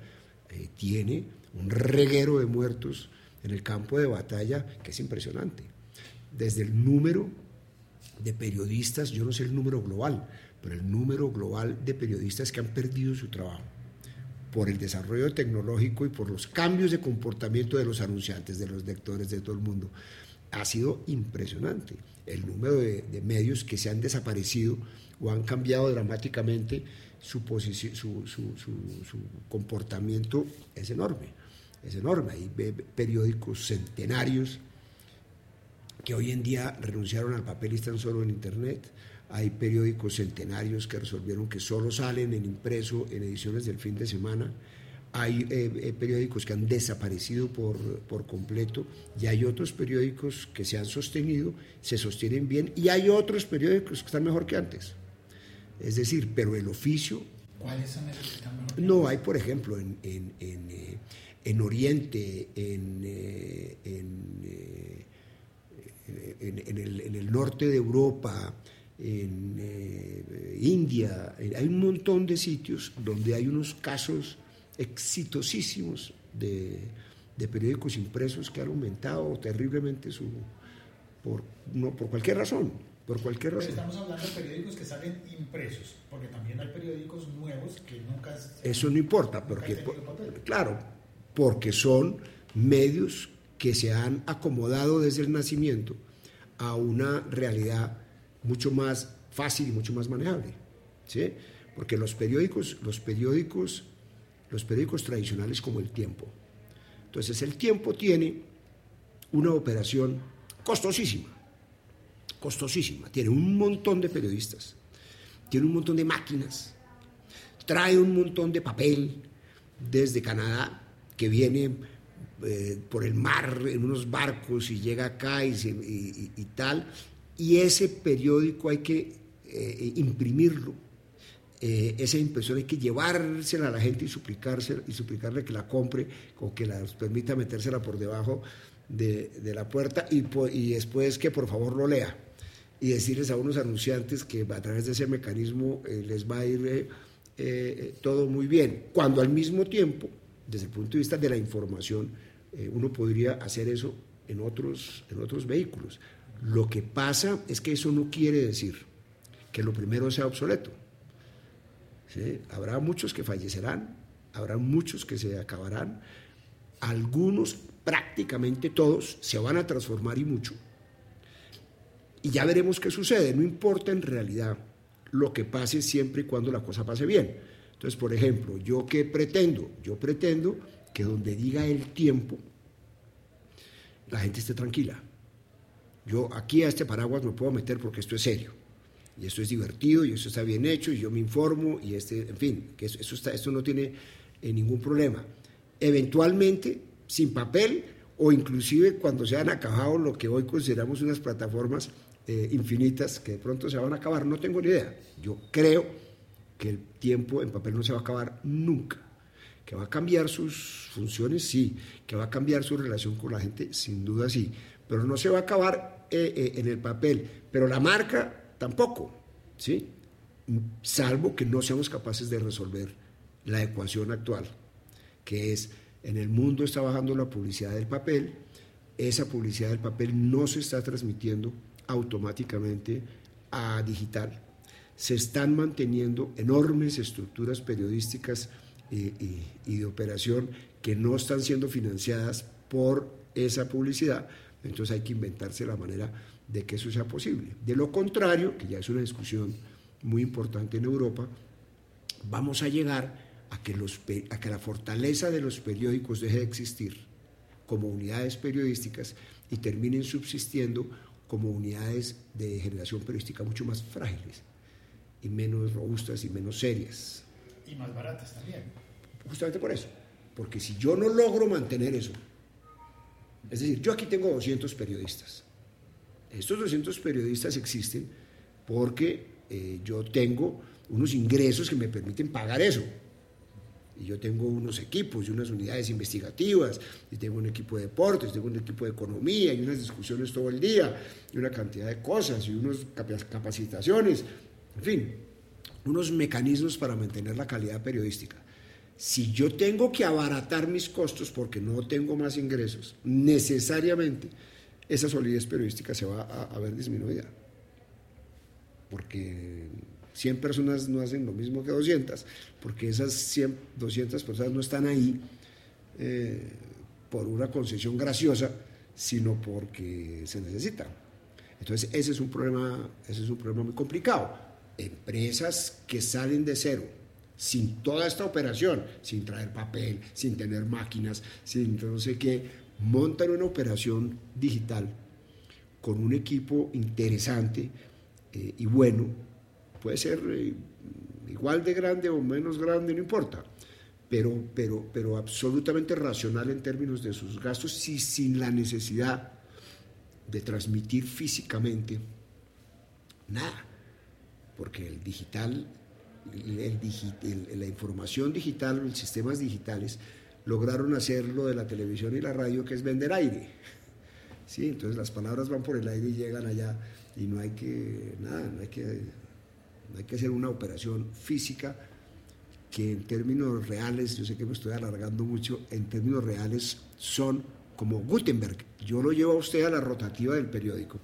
eh, tiene un reguero de muertos en el campo de batalla que es impresionante. Desde el número de periodistas, yo no sé el número global, pero el número global de periodistas que han perdido su trabajo por el desarrollo tecnológico y por los cambios de comportamiento de los anunciantes, de los lectores, de todo el mundo, ha sido impresionante. El número de, medios que se han desaparecido o han cambiado dramáticamente su, posici- su, su- su- su comportamiento es enorme, es enorme. Hay periódicos centenarios que hoy en día renunciaron al papel y están solo en Internet. Hay periódicos centenarios que resolvieron que solo salen en impreso en ediciones del fin de semana. Hay eh, eh, periódicos que han desaparecido por, por completo y hay otros periódicos que se han sostenido, se sostienen bien y hay otros periódicos que están mejor que antes. Es decir, pero el oficio ¿Cuáles son esos que están mejor? no, hay por ejemplo en, en- en, eh, en Oriente, en, eh, en, en- en el, en el norte de Europa, en eh, India, hay un montón de sitios donde hay unos casos exitosísimos de, de periódicos impresos que han aumentado terriblemente su por, no, por cualquier razón, por cualquier Pero razón. estamos hablando de periódicos que salen impresos, porque también hay periódicos nuevos que nunca... Eso no importa, porque, claro, porque son medios que se han acomodado desde el nacimiento a una realidad mucho más fácil y mucho más manejable, ¿sí? Porque los periódicos, los periódicos, los periódicos tradicionales como el Tiempo. Entonces, el Tiempo tiene una operación costosísima, costosísima. Tiene un montón de periodistas, tiene un montón de máquinas, trae un montón de papel desde Canadá que viene eh, por el mar en unos barcos y llega acá y, y tal. Y ese periódico hay que eh, imprimirlo. Eh, esa impresión hay que llevársela a la gente y, suplicársela- y suplicarle que la compre o que la permita metérsela por debajo de, la puerta y, después que por favor lo lea y decirles a unos anunciantes que a través de ese mecanismo eh, les va a ir eh, eh, todo muy bien, cuando al mismo tiempo, desde el punto de vista de la información, uno podría hacer eso en otros, en otros vehículos. Lo que pasa es que eso no quiere decir que lo primero sea obsoleto. Habrá muchos que fallecerán, habrá muchos que se acabarán, algunos, prácticamente todos, se van a transformar y mucho. Y ya veremos qué sucede, no importa en realidad lo que pase siempre y cuando la cosa pase bien. Entonces, por ejemplo, ¿yo qué pretendo? Yo pretendo que donde diga el tiempo, la gente esté tranquila. Yo aquí a este paraguas me puedo meter porque esto es serio. Y esto es divertido y esto está bien hecho y yo me informo y este, en fin, que eso, está, esto no tiene eh, ningún problema. Eventualmente, sin papel o inclusive cuando se han acabado lo que hoy consideramos unas plataformas eh, infinitas que de pronto se van a acabar, no tengo ni idea. Yo creo que el tiempo en papel no se va a acabar nunca. Que va a cambiar sus funciones, sí. Que va a cambiar su relación con la gente, sin duda sí. Pero no se va a acabar eh, eh, en el papel. Pero la marca tampoco, ¿sí? Salvo que no seamos capaces de resolver la ecuación actual, que es en el mundo está bajando la publicidad del papel, esa publicidad del papel no se está transmitiendo automáticamente a digital. Se están manteniendo enormes estructuras periodísticas y, y- y de operación que no están siendo financiadas por esa publicidad, entonces hay que inventarse la manera de que eso sea posible. De lo contrario, que ya es una discusión muy importante en Europa, vamos a llegar a que, los, a que la fortaleza de los periódicos deje de existir como unidades periodísticas y terminen subsistiendo como unidades de generación periodística mucho más frágiles y menos robustas y menos serias. Y más baratas también. Justamente por eso. Porque si yo no logro mantener eso, es decir, yo aquí tengo 200 periodistas. Estos 200 periodistas existen porque eh, yo tengo unos ingresos que me permiten pagar eso. Y yo tengo unos equipos y unas unidades investigativas, y tengo un equipo de deportes, tengo un equipo de economía, y unas discusiones todo el día, y una cantidad de cosas, y unas capacitaciones, en fin, unos mecanismos para mantener la calidad periodística. Si yo tengo que abaratar mis costos porque no tengo más ingresos, necesariamente esa solidez periodística se va a, ver disminuida. Porque 100 personas no hacen lo mismo que 200, porque esas 100, 200 personas no están ahí eh, por una concesión graciosa, sino porque se necesitan. Entonces, ese es un problema, ese es un problema muy complicado. Empresas que salen de cero, sin toda esta operación, sin traer papel, sin tener máquinas, sin no sé qué, montan una operación digital con un equipo interesante eh, y bueno, puede ser eh, igual de grande o menos grande, no importa, pero, pero, pero absolutamente racional en términos de sus gastos y sin la necesidad de transmitir físicamente nada, porque el digital, la información digital, los sistemas digitales, lograron hacer lo de la televisión y la radio, que es vender aire. Sí, entonces las palabras van por el aire y llegan allá y no hay que, nada, no hay que, hay que hacer una operación física que en términos reales, yo sé que me estoy alargando mucho, en términos reales son como Gutenberg. Yo lo llevo a usted a la rotativa del periódico.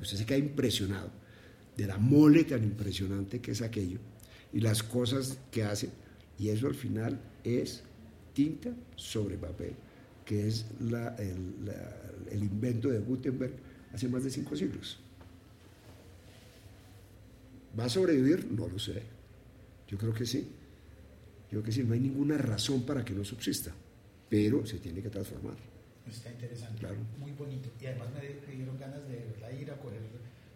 Usted se queda impresionado de la mole tan impresionante que es aquello y las cosas que hace. Y eso al final es tinta sobre papel, que es el, invento de Gutenberg hace más de cinco siglos. ¿Va a sobrevivir? No lo sé. Yo creo que sí. Yo creo que sí, no hay ninguna razón para que no subsista, pero se tiene que transformar. Está interesante, claro. muy bonito. Y además me, dieron ganas de ir a correr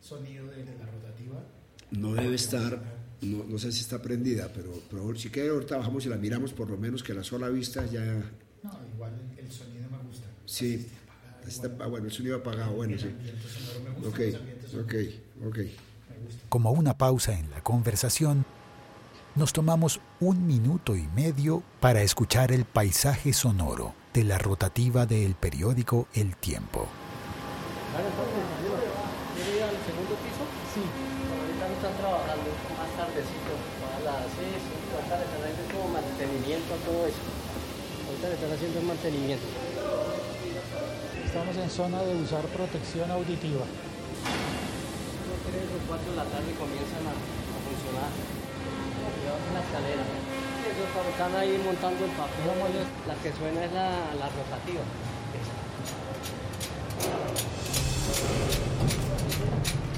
sonido de, la rotativa. No debe estar no, no, sé si está prendida, pero, pero si que ahorita bajamos y la miramos, por lo menos que la sola vista ya... No, igual el sonido me gusta. Sí, está, ah, bueno, el sonido apagado, bueno, sí. Ok, ok, ok. Como una pausa en la conversación, nos tomamos un minuto y medio para escuchar el paisaje sonoro de la rotativa del periódico El Tiempo. ¿Quiere ir trabajando tardecito, a las 6, 5 de están haciendo como mantenimiento a todo eso. Ahorita le están haciendo el mantenimiento. Estamos en zona de usar protección auditiva. 3 o 4 de la tarde comienzan a, a funcionar. Cuidado la escalera. Están ahí montando el papel. La que suena es la, la rotativa. tipo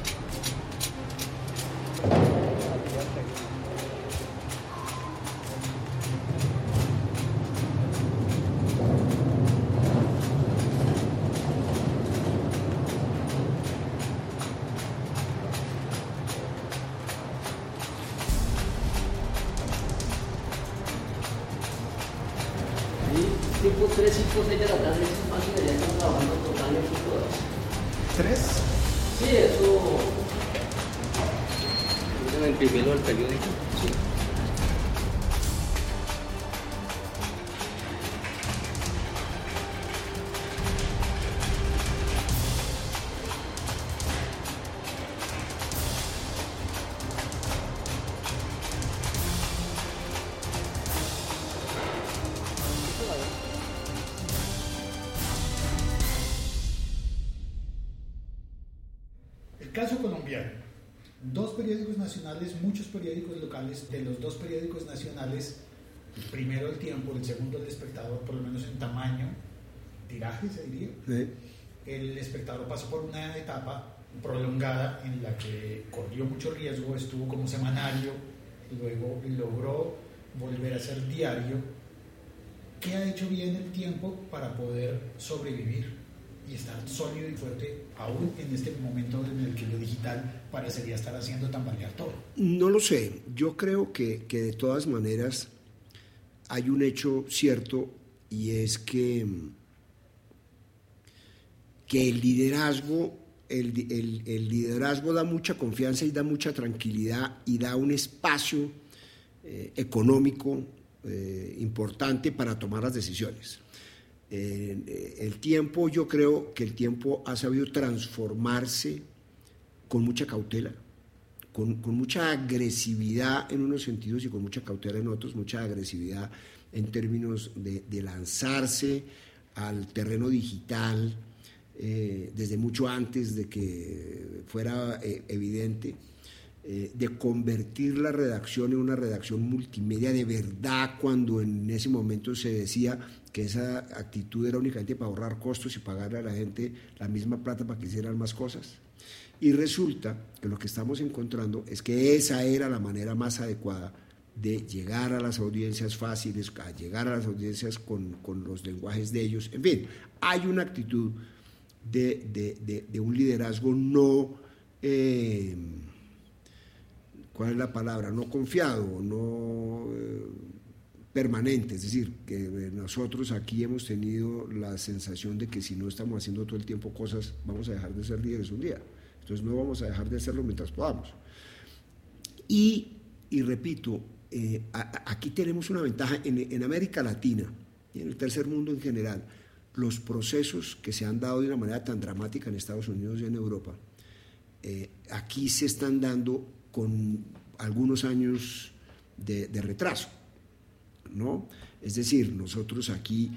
primero el tiempo, el segundo el espectador, por lo menos en tamaño, tiraje se diría. El espectador pasó por una etapa prolongada en la que corrió mucho riesgo, estuvo como semanario, luego logró volver a ser diario. ¿Qué ha hecho bien el tiempo para poder sobrevivir y estar sólido y fuerte aún en este momento en el que lo digital parecería estar haciendo tambalear todo? No lo sé. Yo creo que, que de todas maneras hay un hecho cierto y es que, que el liderazgo el, liderazgo da mucha confianza y da mucha tranquilidad y da un espacio eh, económico eh, importante para tomar las decisiones. Eh, el tiempo, yo creo que el tiempo ha sabido transformarse con mucha cautela, con, mucha agresividad en unos sentidos y con mucha cautela en otros, mucha agresividad en términos de, lanzarse al terreno digital, eh, desde mucho antes de que fuera eh, evidente, eh, de convertir la redacción en una redacción multimedia de verdad cuando en ese momento se decía que esa actitud era únicamente para ahorrar costos y pagarle a la gente la misma plata para que hicieran más cosas. Y resulta que lo que estamos encontrando es que esa era la manera más adecuada de llegar a las audiencias fáciles, a llegar a las audiencias con, con los lenguajes de ellos. En fin, hay una actitud de, un liderazgo no, eh, ¿cuál es la palabra? No confiado, no eh, permanente. Es decir, que nosotros aquí hemos tenido la sensación de que si no estamos haciendo todo el tiempo cosas, vamos a dejar de ser líderes un día. Entonces no vamos a dejar de hacerlo mientras podamos. Y, repito, eh, aquí tenemos una ventaja en, en América Latina y en el tercer mundo en general los procesos que se han dado de una manera tan dramática en Estados Unidos y en Europa, eh, aquí se están dando con algunos años de, retraso. ¿no? Es decir, nosotros aquí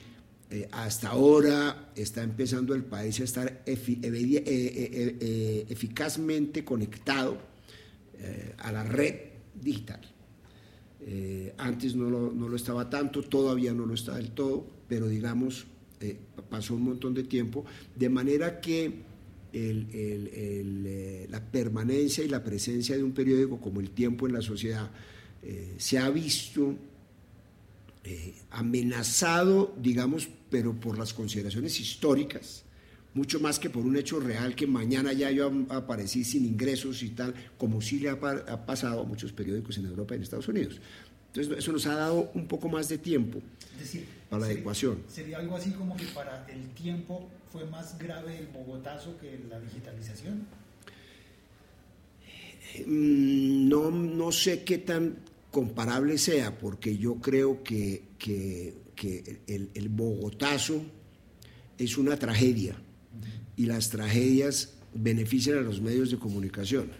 eh, hasta ahora está empezando el país a estar eh, eficazmente conectado a la red digital. antes no lo, no lo estaba tanto, todavía no lo está del todo, pero digamos eh, pasó un montón de tiempo, de manera que eh, la permanencia y la presencia de un periódico como El Tiempo en la sociedad eh, se ha visto amenazado, digamos, pero por las consideraciones históricas, mucho más que por un hecho real que mañana ya yo aparecí sin ingresos y tal, como sí le ha, ha pasado a muchos periódicos en Europa y en Estados Unidos. Entonces, eso nos ha dado un poco más de tiempo para la adecuación. ¿Sería algo así como que para el tiempo fue más grave el Bogotazo que la digitalización? Mm, no, no sé qué tan comparable sea, porque yo creo que, el, el, Bogotazo es una tragedia y las tragedias benefician a los medios de comunicación.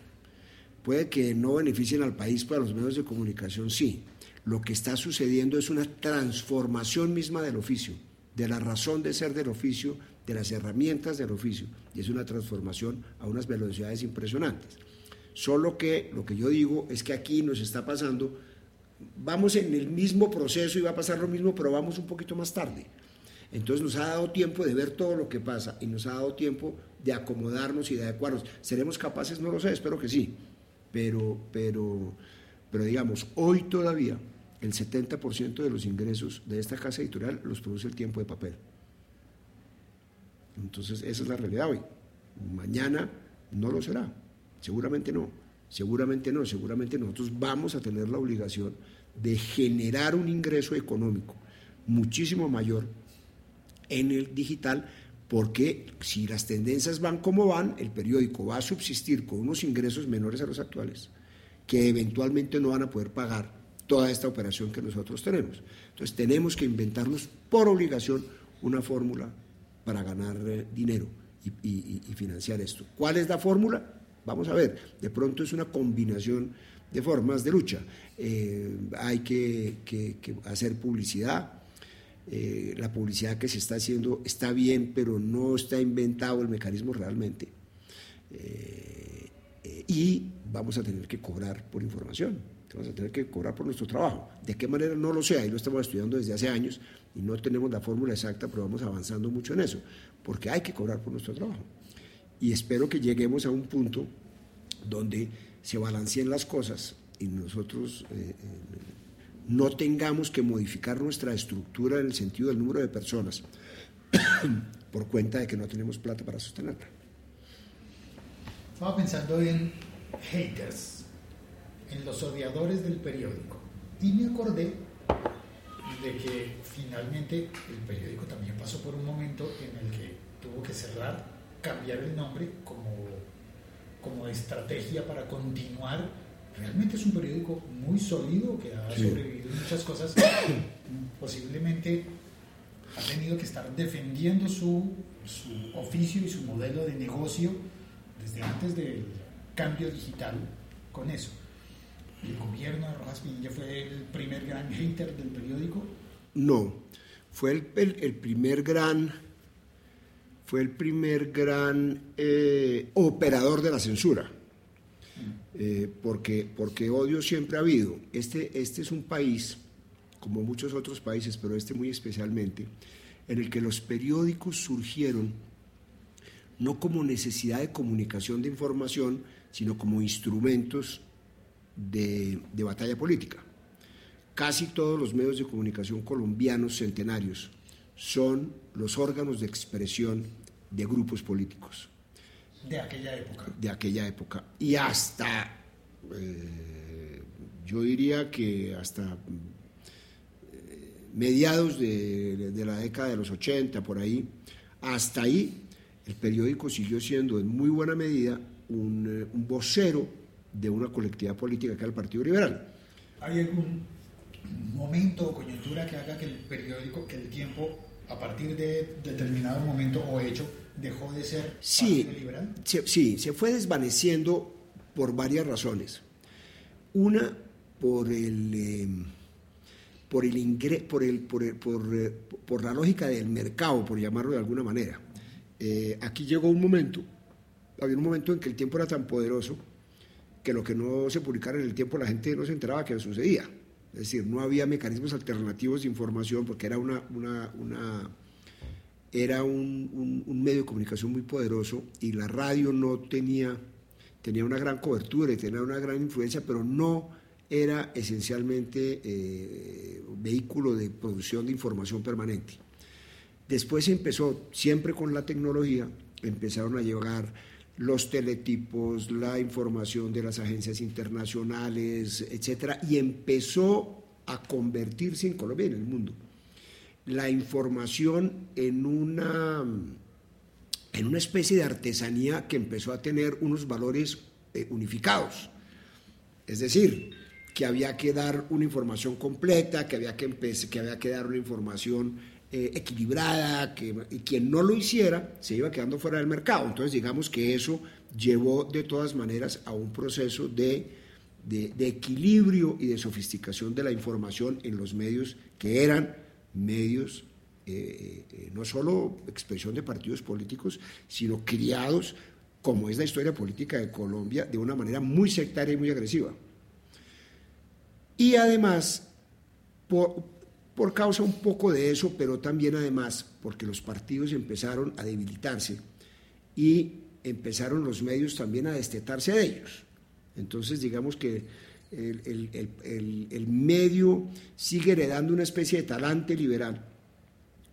Puede que no beneficien al país, pero a los medios de comunicación sí lo que está sucediendo es una transformación misma del oficio, de la razón de ser del oficio, de las herramientas del oficio, y es una transformación a unas velocidades impresionantes. Solo que lo que yo digo es que aquí nos está pasando, vamos en el mismo proceso y va a pasar lo mismo, pero vamos un poquito más tarde. Entonces nos ha dado tiempo de ver todo lo que pasa y nos ha dado tiempo de acomodarnos y de adecuarnos. ¿Seremos capaces? No lo sé, espero que sí. Pero, pero, pero digamos, hoy todavía el 70% de los ingresos de esta casa editorial los produce el tiempo de papel. Entonces, esa es la realidad hoy. Mañana no lo será. Seguramente no. Seguramente no. Seguramente nosotros vamos a tener la obligación de generar un ingreso económico muchísimo mayor en el digital porque si las tendencias van como van, el periódico va a subsistir con unos ingresos menores a los actuales que eventualmente no van a poder pagar toda esta operación que nosotros tenemos. Entonces tenemos que inventarnos por obligación una fórmula para ganar eh, dinero y, financiar esto. ¿Cuál es la fórmula? Vamos a ver, de pronto es una combinación de formas de lucha. Eh, hay que, hacer publicidad. Eh, la publicidad que se está haciendo está bien, pero no está inventado el mecanismo realmente. y vamos a tener que cobrar por información vamos a tener que cobrar por nuestro trabajo. ¿De qué manera? No lo sé, ahí lo estamos estudiando desde hace años y no tenemos la fórmula exacta, pero vamos avanzando mucho en eso, porque hay que cobrar por nuestro trabajo. Y espero que lleguemos a un punto donde se balanceen las cosas y nosotros eh, eh, no tengamos que modificar nuestra estructura en el sentido del número de personas por cuenta de que no tenemos plata para sostenerla. Estaba pensando en haters, en los odiadores del periódico, y me acordé de que finalmente el periódico también pasó por un momento en el que tuvo que cerrar, cambiar el nombre como, como estrategia para continuar. Realmente es un periódico muy sólido que ha Sí. sobrevivido muchas cosas. Posiblemente ha tenido que estar defendiendo su, su oficio y su modelo de negocio desde antes del cambio digital con eso. El gobierno de Rojas Pinilla fue el primer gran hater del periódico. No, fue el, el- el primer gran, fue el primer gran eh, operador de la censura, Eh, porque, porque odio siempre ha habido. Este, este es un país, como muchos otros países, pero este muy especialmente, en el que los periódicos surgieron no como necesidad de comunicación de información, sino como instrumentos de, de batalla política. Casi todos los medios de comunicación colombianos centenarios son los órganos de expresión de grupos políticos de aquella época. de aquella época. Y hasta, eh, yo diría que hasta eh, mediados de, de la década de los 80, por ahí, hasta ahí, el periódico siguió siendo en muy buena medida un, eh, un vocero de una colectividad política que era el Partido Liberal. ¿Hay algún momento o coyuntura que haga que el periódico, que el tiempo, a partir de determinado momento o hecho, dejó de ser Sí, liberal? se, sí, se fue desvaneciendo por varias razones. Una, por el, eh, por, el ingre- por, el, por, el- por, eh, por la lógica del mercado, por llamarlo de alguna manera. Eh, aquí llegó un momento, había un momento en que el tiempo era tan poderoso que lo que no se publicara en el tiempo la gente no se enteraba que sucedía. Es decir, no había mecanismos alternativos de información porque era una, una, una era un, un- medio de comunicación muy poderoso y la radio no tenía, tenía una gran cobertura y tenía una gran influencia, pero no era esencialmente eh, vehículo de producción de información permanente. Después empezó, siempre con la tecnología, empezaron a llegar los teletipos, la información de las agencias internacionales, etcétera, y empezó a convertirse en Colombia en el mundo la información en una, en una especie de artesanía que empezó a tener unos valores eh, unificados. Es decir, que había que dar una información completa, que había que, que, había que dar una información eh, equilibrada, que, y quien no lo hiciera se iba quedando fuera del mercado. Entonces, digamos que eso llevó de todas maneras a un proceso de- de equilibrio y de sofisticación de la información en los medios que eran medios eh, eh, no solo expresión de partidos políticos, sino criados, como es la historia política de Colombia, de una manera muy sectaria y muy agresiva. Y además, por, por causa un poco de eso, pero también además porque los partidos empezaron a debilitarse y empezaron los medios también a destetarse de ellos. Entonces, digamos que el, el- el- el- medio sigue heredando una especie de talante liberal,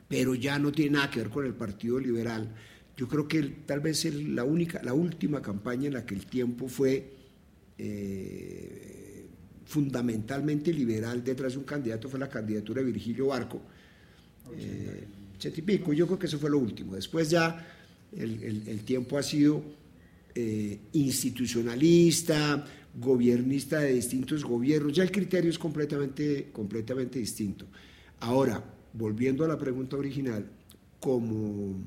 pero ya no tiene nada que ver con el Partido Liberal. Yo creo que tal vez la, única, la última campaña en la que el tiempo fue eh, fundamentalmente liberal detrás de un candidato fue la candidatura de Virgilio Barco, eh, ochenta y pico, yo creo que eso fue lo último. Después ya el tiempo ha sido eh, institucionalista, gobiernista de distintos gobiernos, ya el criterio es completamente, completamente distinto. Ahora, volviendo a la pregunta original, como,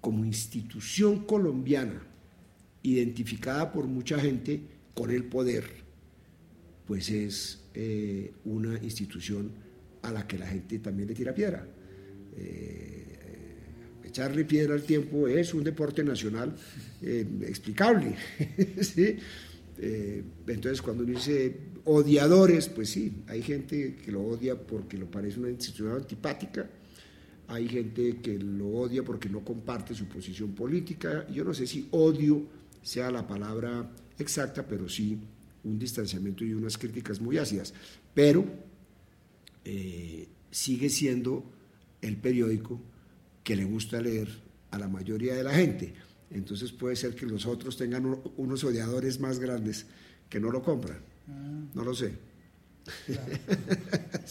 como institución colombiana, identificada por mucha gente con el poder, pues es eh, una institución a la que la gente también le tira piedra. Eh, echarle piedra al tiempo es un deporte nacional eh, explicable. Eh, entonces, cuando uno dice odiadores, pues sí, hay gente que lo odia porque lo parece una institución antipática, hay gente que lo odia porque no comparte su posición política. Yo no sé si odio sea la palabra exacta, pero sí un distanciamiento y unas críticas muy ácidas. Pero eh, sigue siendo el periódico que le gusta leer a la mayoría de la gente. Entonces puede ser que los otros tengan uno- unos odiadores más grandes que no lo compran. Ah, No lo sé. claro.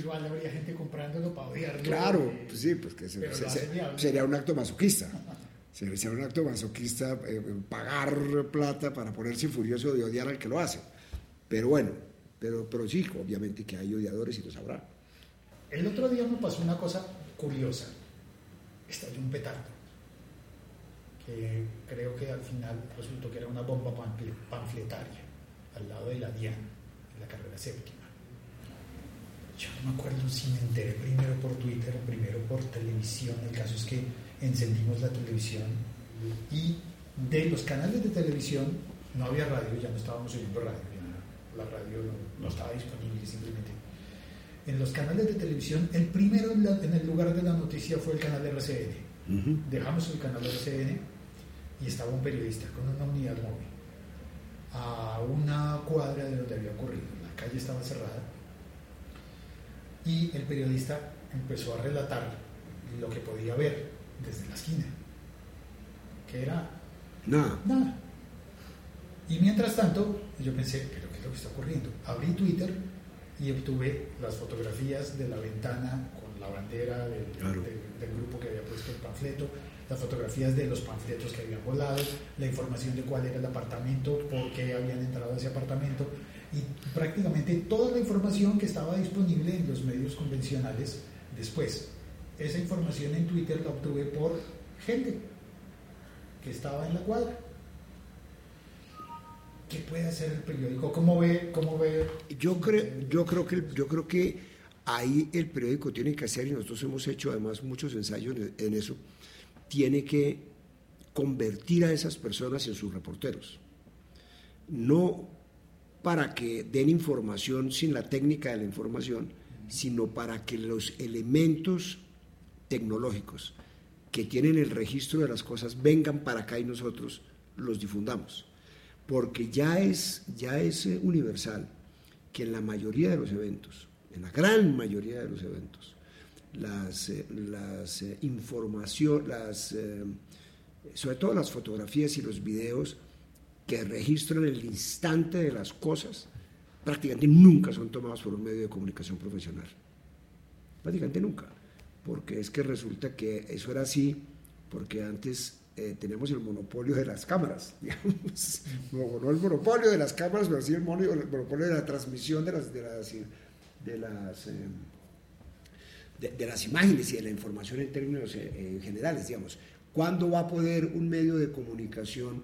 Igual habría gente comprándolo para odiarlo. Claro, porque- pues sí, pues que se- se- lo sería un acto masoquista. Sería un acto masoquista eh, pagar plata para ponerse furioso de odiar al que lo hace. Pero bueno, pero, pero sí, obviamente que hay odiadores y los habrá. El otro día me pasó una cosa curiosa. Estalló un petardo. Que creo que al final resultó que era una bomba panfle- panfletaria al lado de la Diana, en la carrera séptima. Yo no me acuerdo si me enteré primero por Twitter o primero por televisión. El caso es que encendimos la televisión y de los canales de televisión no había radio, ya no estábamos oyendo radio, ya la radio no, no estaba disponible simplemente. En los canales de televisión, el primero en, la- en el lugar de la noticia fue el canal de RCN. Dejamos el canal de RCN y estaba un periodista con una unidad móvil a una cuadra de donde había ocurrido. La calle estaba cerrada y el periodista empezó a relatar lo que podía ver desde la esquina, que era Nada. nada. Y mientras tanto, yo pensé, ¿pero qué es lo que está ocurriendo? Abrí Twitter y obtuve las fotografías de la ventana con la bandera del, Claro. del- del grupo que había puesto el panfleto, las fotografías de los panfletos que habían volado, la información de cuál era el apartamento, por qué habían entrado a ese apartamento y prácticamente toda la información que estaba disponible en los medios convencionales después. Esa información en Twitter la obtuve por gente que estaba en la cuadra. ¿Qué puede hacer el periódico? ¿Cómo ve? ¿Cómo ve? Yo creo, yo creo que yo creo que ahí el periódico tiene que hacer y nosotros hemos hecho además muchos ensayos en, eso. Tiene que convertir a esas personas en sus reporteros. No para que den información sin la técnica de la información, sino para que los elementos tecnológicos que tienen el registro de las cosas vengan para acá y nosotros los difundamos. Porque ya es, ya es eh, universal que en la mayoría de los eventos, en la gran mayoría de los eventos, las, eh, las eh, información, las, eh, sobre todo las fotografías y los videos que registran el instante de las cosas, prácticamente nunca son tomados por un medio de comunicación profesional. Prácticamente nunca. Porque es que resulta que eso era así, porque antes eh, teníamos el monopolio de las cámaras, digamos. No, no el monopolio de las cámaras, pero sí el mono- el monopolio de la transmisión de las, de las, de las, eh, de, las imágenes y de la información en términos eh, generales, digamos. ¿Cuándo va a poder un medio de comunicación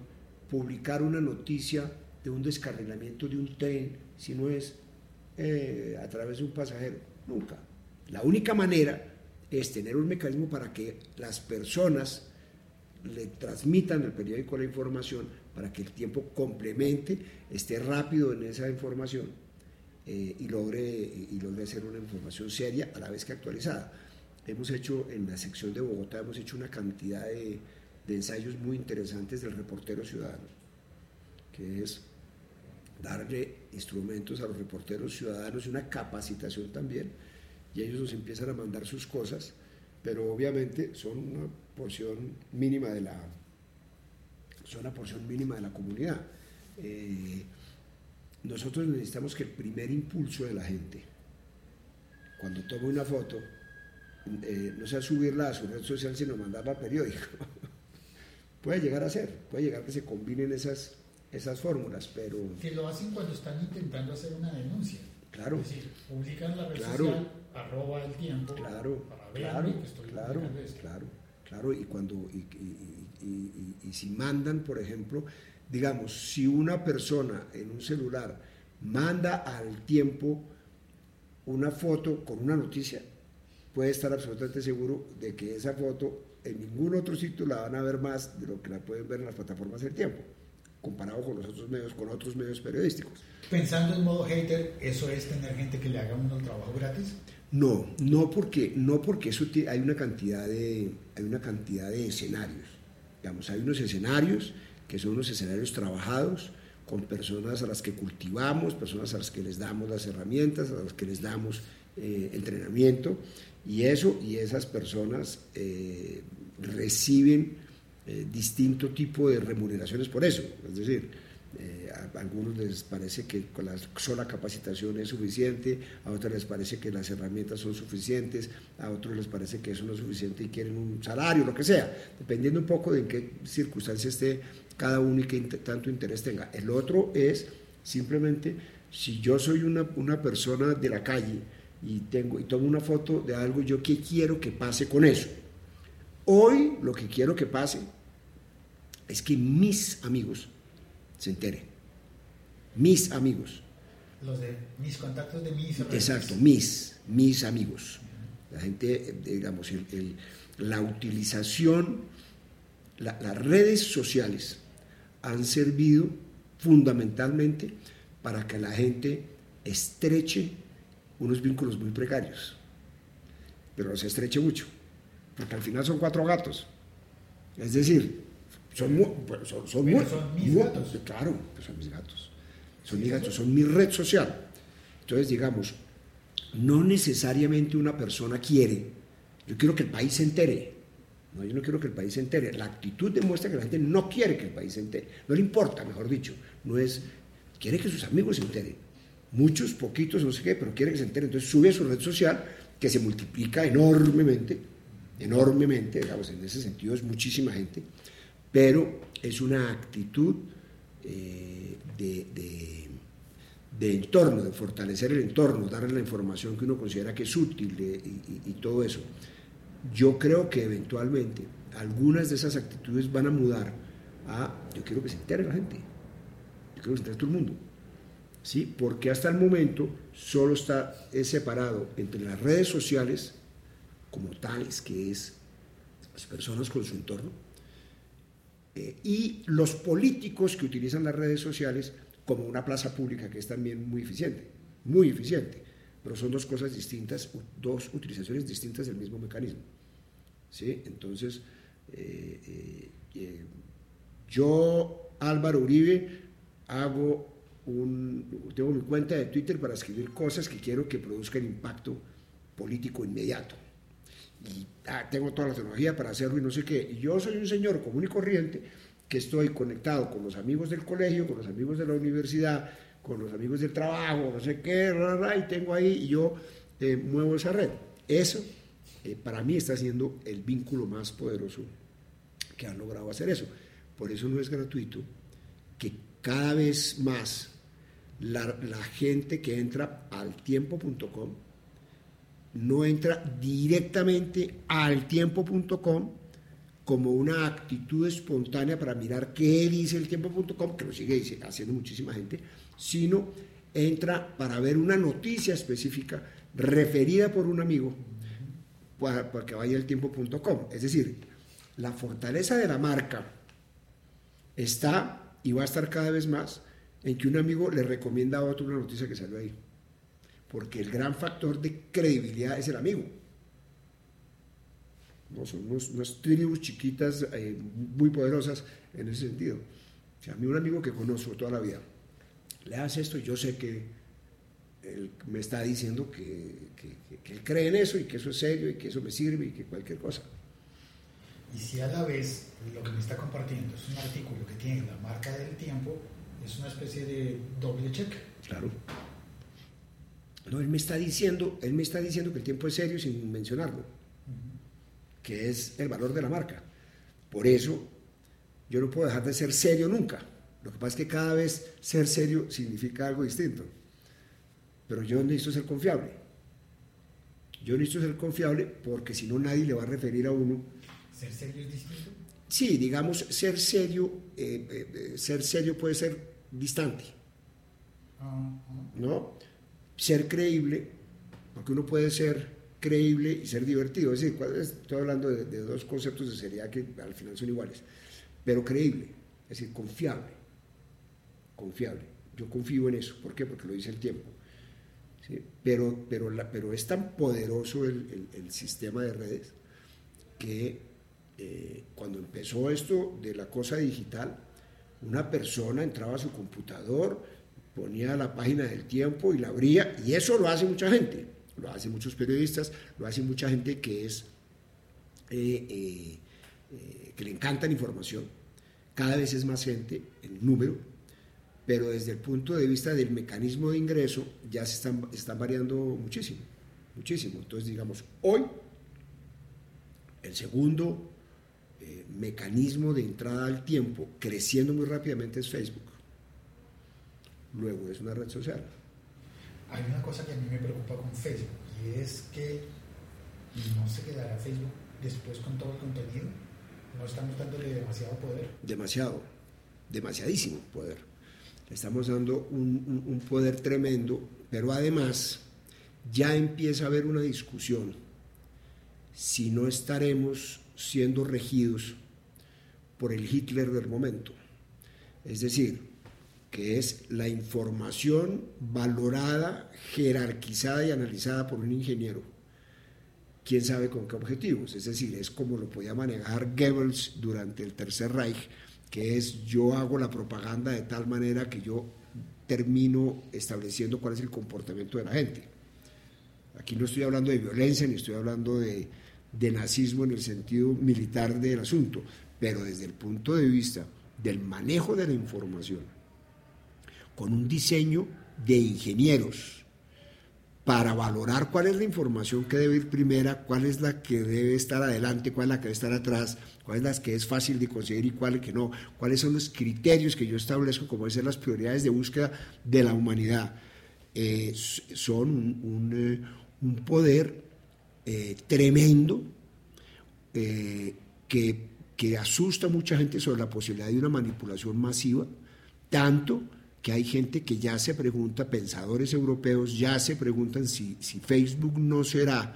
publicar una noticia de un descarrilamiento de un tren si no es eh, a través de un pasajero? Nunca. La única manera es tener un mecanismo para que las personas le transmitan al periódico la información para que el tiempo complemente, esté rápido en esa información eh, y, logre, y logre hacer una información seria a la vez que actualizada. Hemos hecho en la sección de Bogotá, hemos hecho una cantidad de, ensayos muy interesantes del reportero ciudadano, que es darle instrumentos a los reporteros ciudadanos y una capacitación también, y ellos nos empiezan a mandar sus cosas, pero obviamente son una porción mínima de la son una porción mínima de la comunidad. Eh, nosotros necesitamos que el primer impulso de la gente, cuando tome una foto, eh, no sea subirla a su red social, sino mandarla al periódico. puede llegar a ser, puede llegar que se combinen esas, esas fórmulas, pero Que lo hacen cuando están intentando hacer una denuncia. Claro. Es decir, publican la red Claro. social, arroba el tiempo, Claro, para claro, verme que estoy claro, claro, claro. Y cuando y, y- y- y- y- y si mandan, por ejemplo, digamos, si una persona en un celular manda al tiempo una foto con una noticia, puede estar absolutamente seguro de que esa foto en ningún otro sitio la van a ver más de lo que la pueden ver en las plataformas del tiempo, comparado con los otros medios, con otros medios periodísticos. Pensando en modo hater, ¿eso es tener gente que le haga uno el trabajo gratis? No, no porque, no porque eso hay una cantidad de, hay una cantidad de escenarios. Digamos, hay unos escenarios que son unos escenarios trabajados con personas a las que cultivamos, personas a las que les damos las herramientas, a las que les damos eh, entrenamiento Y eso, y esas personas eh, reciben eh, distinto tipo de remuneraciones por eso. Es decir, eh, a algunos les parece que con la sola capacitación es suficiente, a otros les parece que las herramientas son suficientes, a otros les parece que eso no es suficiente y quieren un salario, lo que sea, dependiendo un poco de en qué circunstancia esté cada uno y qué tanto interés tenga. El otro es simplemente, si yo soy una, una persona de la calle y, tengo, y tomo una foto de algo, yo qué quiero que pase con eso. Hoy lo que quiero que pase es que mis amigos se enteren. Mis amigos. Los de mis contactos de mis redes. Exacto, mis, mis amigos. La gente, digamos, el- el- la utilización, la- las redes sociales han servido fundamentalmente para que la gente estreche unos vínculos muy precarios, pero los estreche mucho, porque al final son cuatro gatos. Es decir, son, mu- pues, son, mis gatos. Claro, pues son mis gatos. Son mis gatos, son mi red social. Entonces, digamos, no necesariamente una persona quiere, yo quiero que el país se entere. No, yo no quiero que el país se entere. La actitud demuestra que la gente no quiere que el país se entere. No le importa, mejor dicho. No es, quiere que sus amigos se enteren. Muchos, poquitos, no sé qué, pero quiere que se enteren. Entonces sube a su red social que se multiplica enormemente, enormemente, digamos, en ese sentido es muchísima gente, pero es una actitud eh, de, entorno, de fortalecer el entorno, darle la información que uno considera que es útil y todo eso. Yo creo que eventualmente algunas de esas actitudes van a mudar a, yo quiero que se entere la gente, yo quiero que se entere todo el mundo. ¿sí? Porque hasta el momento solo está es separado entre las redes sociales como tales, que es las personas con su entorno, eh, y los políticos que utilizan las redes sociales como una plaza pública que es también muy eficiente, muy eficiente, pero son dos cosas distintas, dos utilizaciones distintas del mismo mecanismo. ¿sí? Entonces, eh, eh, eh, yo, Álvaro Uribe, hago un, tengo mi cuenta de Twitter para escribir cosas que quiero que produzcan impacto político inmediato. Y ah, tengo toda la tecnología para hacerlo y no sé qué. Y yo soy un señor común y corriente que estoy conectado con los amigos del colegio, con los amigos de la universidad, con los amigos del trabajo, no sé qué, ra, ra, y tengo ahí y yo eh, muevo esa red. Eso eh, para mí está siendo el vínculo más poderoso que han logrado hacer eso. Por eso no es gratuito que cada vez más la, la gente que entra al tiempo.com no entra directamente al tiempo.com como una actitud espontánea para mirar qué dice el tiempo.com, que lo sigue dice- haciendo muchísima gente, sino entra para ver una noticia específica referida por un amigo para, vaya al tiempo.com. Es decir, la fortaleza de la marca está y va a estar cada vez más en que un amigo le recomienda a otro una noticia que salió ahí. Porque el gran factor de credibilidad es el amigo. No, son unos- unas tribus chiquitas eh, muy poderosas en ese sentido. Si a mí un amigo que conozco toda la vida le hace esto, yo sé que él me está diciendo que, que- que- que él cree en eso y que eso es serio y que eso me sirve y que cualquier cosa. Y si a la vez lo que me está compartiendo es un artículo que tiene la marca del tiempo, es una especie de doble cheque. Claro. No, él me está diciendo, él me está diciendo que el tiempo es serio sin mencionarlo, que es el valor de la marca. Por eso yo no puedo dejar de ser serio nunca. Lo que pasa es que cada vez ser serio significa algo distinto. Pero yo necesito ser confiable. Yo necesito ser confiable porque si no nadie le va a referir a uno ¿Ser serio es distinto? Sí, digamos, ser serio, eh, eh, eh, ser serio puede ser distante, Ah, ah. ¿no? Ser creíble, porque uno puede ser creíble y ser divertido. Es decir, estoy hablando de, dos conceptos de seriedad que al final son iguales, pero creíble, es decir, confiable, confiable. Yo confío en eso, ¿por qué? Porque lo dice el tiempo. Pero, pero, pero es tan poderoso el sistema de redes que eh, cuando empezó esto de la cosa digital, una persona entraba a su computador, ponía la página del tiempo y la abría, y eso lo hace mucha gente. Lo hacen muchos periodistas, lo hace mucha gente que es eh, eh, eh, que le encanta la información, cada vez es más gente en número, pero desde el punto de vista del mecanismo de ingreso ya se están, están variando muchísimo, muchísimo. Entonces, digamos, hoy el segundo mecanismo de entrada al tiempo creciendo muy rápidamente es Facebook. Luego es una red social. Hay una cosa que a mí me preocupa con Facebook y es que no se quedará Facebook después con todo el contenido. No estamos dándole demasiado poder. Demasiado, demasiadísimo poder. Le estamos dando un, un poder tremendo, pero además ya empieza a haber una discusión si no estaremos siendo regidos por el Hitler del momento. Es decir, que es la información valorada, jerarquizada y analizada por un ingeniero. ¿Quién sabe con qué objetivos? Es decir, es como lo podía manejar Goebbels durante el Tercer Reich, que es yo hago la propaganda de tal manera que yo termino estableciendo cuál es el comportamiento de la gente. Aquí no estoy hablando de violencia, ni estoy hablando de, de nazismo en el sentido militar del asunto, pero desde el punto de vista del manejo de la información, con un diseño de ingenieros para valorar cuál es la información que debe ir primera, cuál es la que debe estar adelante, cuál es la que debe estar atrás, cuál es la que es fácil de conseguir y cuál que no, cuáles son los criterios que yo establezco como ser las prioridades de búsqueda de la humanidad. Eh, son un, eh, poder eh, tremendo que que asusta a mucha gente sobre la posibilidad de una manipulación masiva, tanto que hay gente que ya se pregunta, pensadores europeos ya se preguntan si, si Facebook no será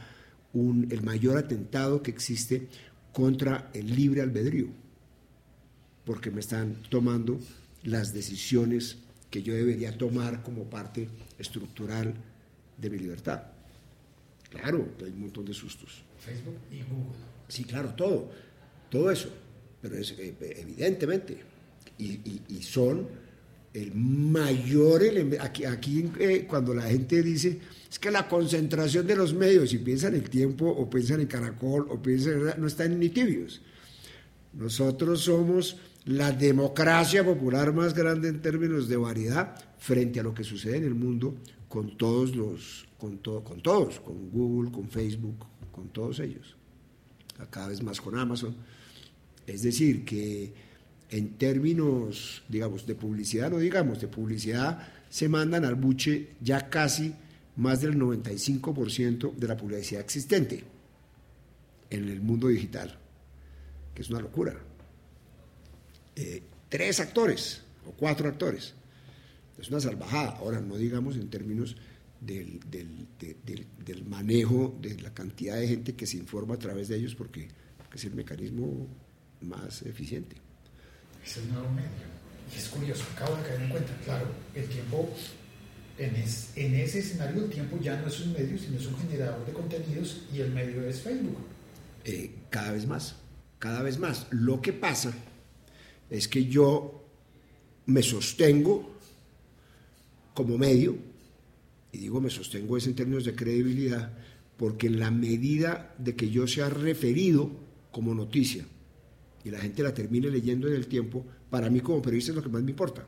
un, el mayor atentado que existe contra el libre albedrío, porque me están tomando las decisiones que yo debería tomar como parte estructural de mi libertad. Claro, hay un montón de sustos. Facebook y Google. Sí, claro, todo todo eso, pero es, eh, evidentemente, y, son el mayor elemento, aquí, eh, cuando la gente dice, es que la concentración de los medios, si piensan en el tiempo o piensan en Caracol o piensan, no están ni tibios. Nosotros somos la democracia popular más grande en términos de variedad frente a lo que sucede en el mundo con todos los, con, todo, con todos, con Google, con Facebook, con todos ellos. Cada vez más con Amazon. Es decir, que en términos, digamos, de publicidad, no digamos, de publicidad se mandan al buche ya casi más del 95% de la publicidad existente en el mundo digital, que es una locura. Eh, tres actores o cuatro actores. Es una salvajada. Ahora, no digamos en términos del, del, manejo de la cantidad de gente que se informa a través de ellos, porque, porque es el mecanismo más eficiente. Es el nuevo medio. Y es curioso, acabo de caer en cuenta, claro, el tiempo, en, en ese escenario el tiempo ya no es un medio, sino es un generador de contenidos y el medio es Facebook. Eh, cada vez más, cada vez más. Lo que pasa es que yo me sostengo como medio, y digo me sostengo es en términos de credibilidad, porque en la medida de que yo sea referido como noticia y la gente la termine leyendo en el tiempo, para mí como periodista es lo que más me importa.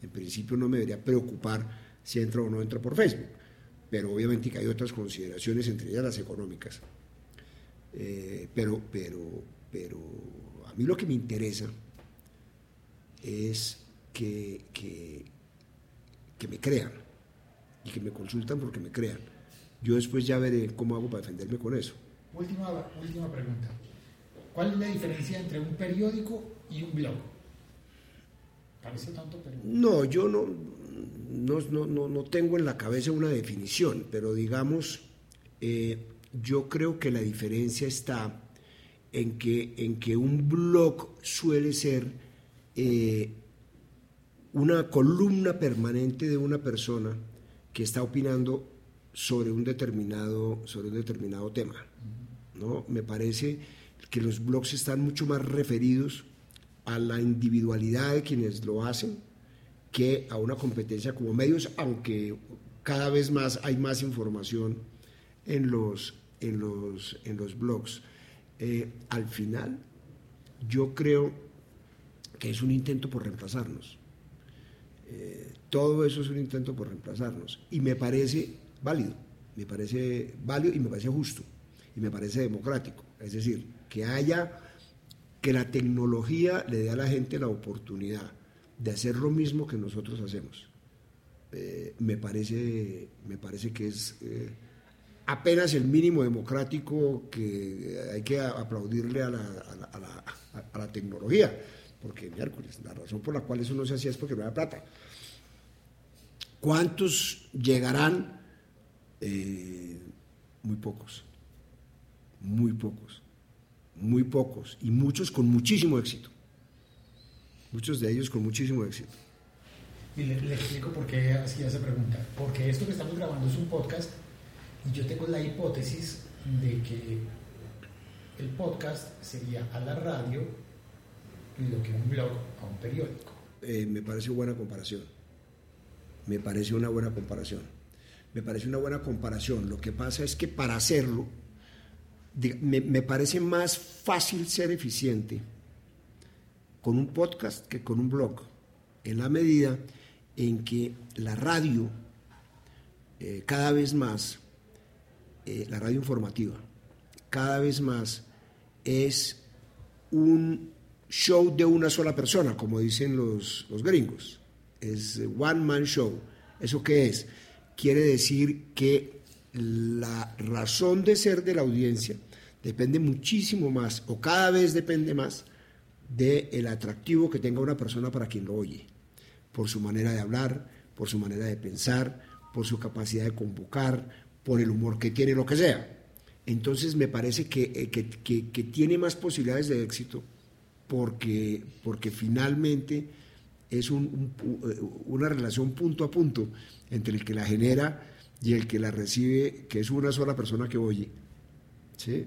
En principio no me debería preocupar si entra o no entra por Facebook, pero obviamente que hay otras consideraciones, entre ellas las económicas. Eh, pero, pero, pero a mí lo que me interesa es que, que, que me crean y que me consultan porque me crean. Yo después ya veré cómo hago para defenderme con eso. Última, última pregunta. ¿Cuál es la diferencia entre un periódico y un blog? Parece tanto, pero... No, yo no, no, no, no tengo en la cabeza una definición, pero digamos, eh, yo creo que la diferencia está en que, en que un blog suele ser eh, una columna permanente de una persona que está opinando sobre un determinado, sobre un determinado tema. ¿no? Me parece que los blogs están mucho más referidos a la individualidad de quienes lo hacen que a una competencia como medios, aunque cada vez más hay más información en los, en los, en los blogs. Eh, al final, yo creo que es un intento por reemplazarnos. Eh, todo eso es un intento por reemplazarnos. Y me parece válido, me parece válido y me parece justo, y me parece democrático. Es decir, que haya, que la tecnología le dé a la gente la oportunidad de hacer lo mismo que nosotros hacemos. Eh, me, parece, me parece que es apenas el mínimo democrático que hay que aplaudirle a la, tecnología, porque miércoles, la razón por la cual eso no se hacía es porque no había plata. ¿Cuántos llegarán? Eh, muy pocos, muy pocos, muy pocos, y muchos con muchísimo éxito. Muchos de ellos con muchísimo éxito. Y le, le explico por qué hacía esa pregunta. Porque esto que estamos grabando es un podcast y yo tengo la hipótesis de que el podcast sería a la radio lo que un blog a un periódico. Eh, me parece buena comparación. Me parece una buena comparación. Me parece una buena comparación. Lo que pasa es que para hacerlo, me, parece más fácil ser eficiente con un podcast que con un blog, en la medida en que la radio eh, cada vez más eh, la radio informativa cada vez más es un show de una sola persona, como dicen los, los gringos. Es one man show. ¿Eso qué es? Quiere decir que la razón de ser de la audiencia depende muchísimo más, o cada vez depende más, del el atractivo que tenga una persona para quien lo oye, por su manera de hablar, por su manera de pensar, por su capacidad de convocar, por el humor que tiene, lo que sea. Entonces me parece que, eh, que, tiene más posibilidades de éxito porque, porque finalmente es un, eh, una relación punto a punto entre el que la genera y el que la recibe, que es una sola persona que oye, ¿sí?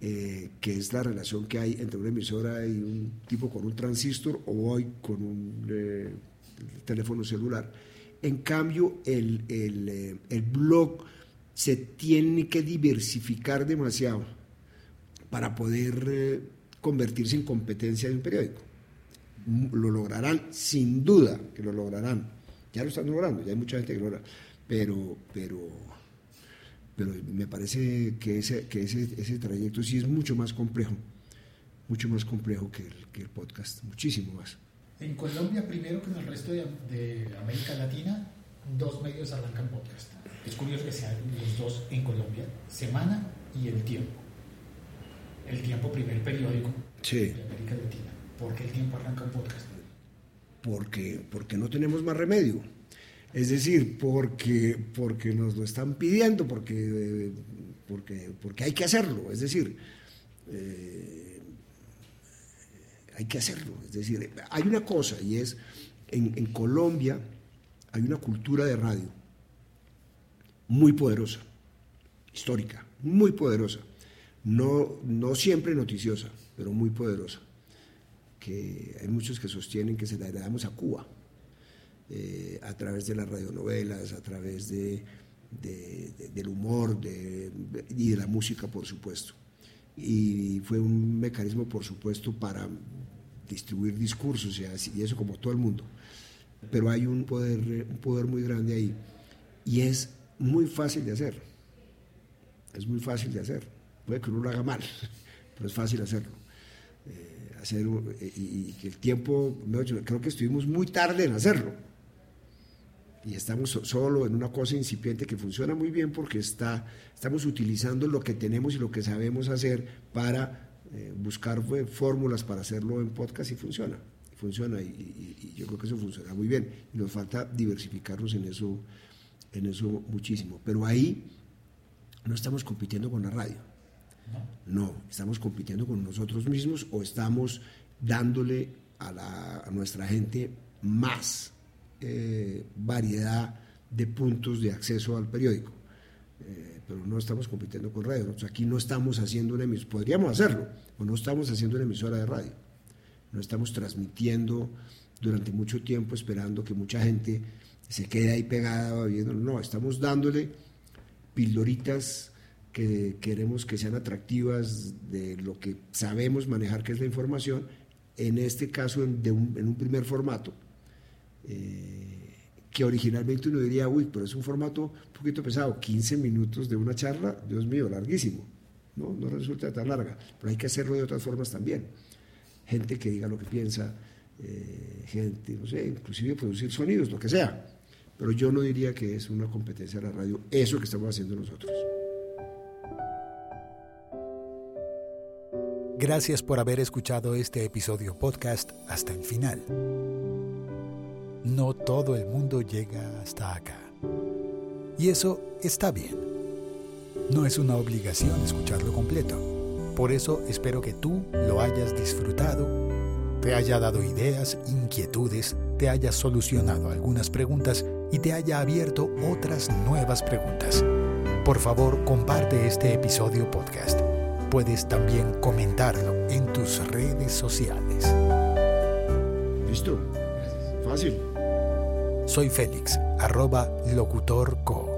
Eh, que es la relación que hay entre una emisora y un tipo con un transistor o hoy con un teléfono celular. En cambio, el, el, el blog se tiene que diversificar demasiado para poder eh, convertirse en competencia de un periódico. Mm, lo lograrán, sin duda que lo lograrán. Ya lo están logrando, ya hay mucha gente que lo logra. Pero, pero, pero me parece que ese, que ese, ese trayecto sí es mucho más complejo, mucho más complejo que el, que el podcast, muchísimo más. En Colombia, primero que en el resto de, de América Latina, dos medios arrancan podcast es curioso que sean los dos en Colombia, Semana y El Tiempo. El Tiempo, primer periódico de América Latina. ¿Por qué El Tiempo arranca un podcast? Porque, porque no tenemos más remedio. Es decir, porque, porque nos lo están pidiendo, porque, porque, porque hay que hacerlo. Es decir, eh, hay que hacerlo. Es decir, hay una cosa y es, en, en Colombia hay una cultura de radio muy poderosa, histórica, muy poderosa. No, no siempre noticiosa, pero muy poderosa. Que hay muchos que sostienen que se la heredamos a Cuba, eh, a través de las radionovelas, a través de, del humor y de la música, por supuesto. Y fue un mecanismo, por supuesto, para distribuir discursos y, eso como todo el mundo. Pero hay un poder, un poder muy grande ahí. Y es muy fácil de hacer. Es muy fácil de hacer. Puede que uno lo haga mal, pero es fácil hacerlo. Eh, hacer, eh, y, que el tiempo, creo que estuvimos muy tarde en hacerlo. Y estamos solo en una cosa incipiente que funciona muy bien porque está, estamos utilizando lo que tenemos y lo que sabemos hacer para eh, buscar fórmulas para hacerlo en podcast y funciona. Funciona y, yo creo que eso funciona muy bien. Y nos falta diversificarnos en eso en eso muchísimo. Pero ahí no estamos compitiendo con la radio. No, estamos compitiendo con nosotros mismos o estamos dándole a, nuestra gente más eh, variedad de puntos de acceso al periódico. Eh, pero no estamos compitiendo con radio. Aquí no estamos haciendo una emisora, podríamos hacerlo, o no estamos haciendo una emisora de radio. No estamos transmitiendo durante mucho tiempo esperando que mucha gente se quede ahí pegada viendo. No, estamos dándole pildoritas que queremos que sean atractivas de lo que sabemos manejar, que es la información, en este caso en, un, primer formato, eh, que originalmente uno diría, uy, pero es un formato un poquito pesado, 15 minutos de una charla, Dios mío, larguísimo, no, no resulta tan larga, pero hay que hacerlo de otras formas también. Gente que diga lo que piensa, eh, gente, no sé, inclusive producir sonidos, lo que sea. Pero yo no diría que es una competencia de la radio, eso que estamos haciendo nosotros. Gracias por haber escuchado este episodio podcast hasta el final. No todo el mundo llega hasta acá. Y eso está bien. No es una obligación escucharlo completo. Por eso espero que tú lo hayas disfrutado, te haya dado ideas, inquietudes, te haya solucionado algunas preguntas y te haya abierto otras nuevas preguntas. Por favor, comparte este episodio podcast puedes también comentarlo en tus redes sociales. ¿Listo? Fácil. Soy Félix, arroba locutorco.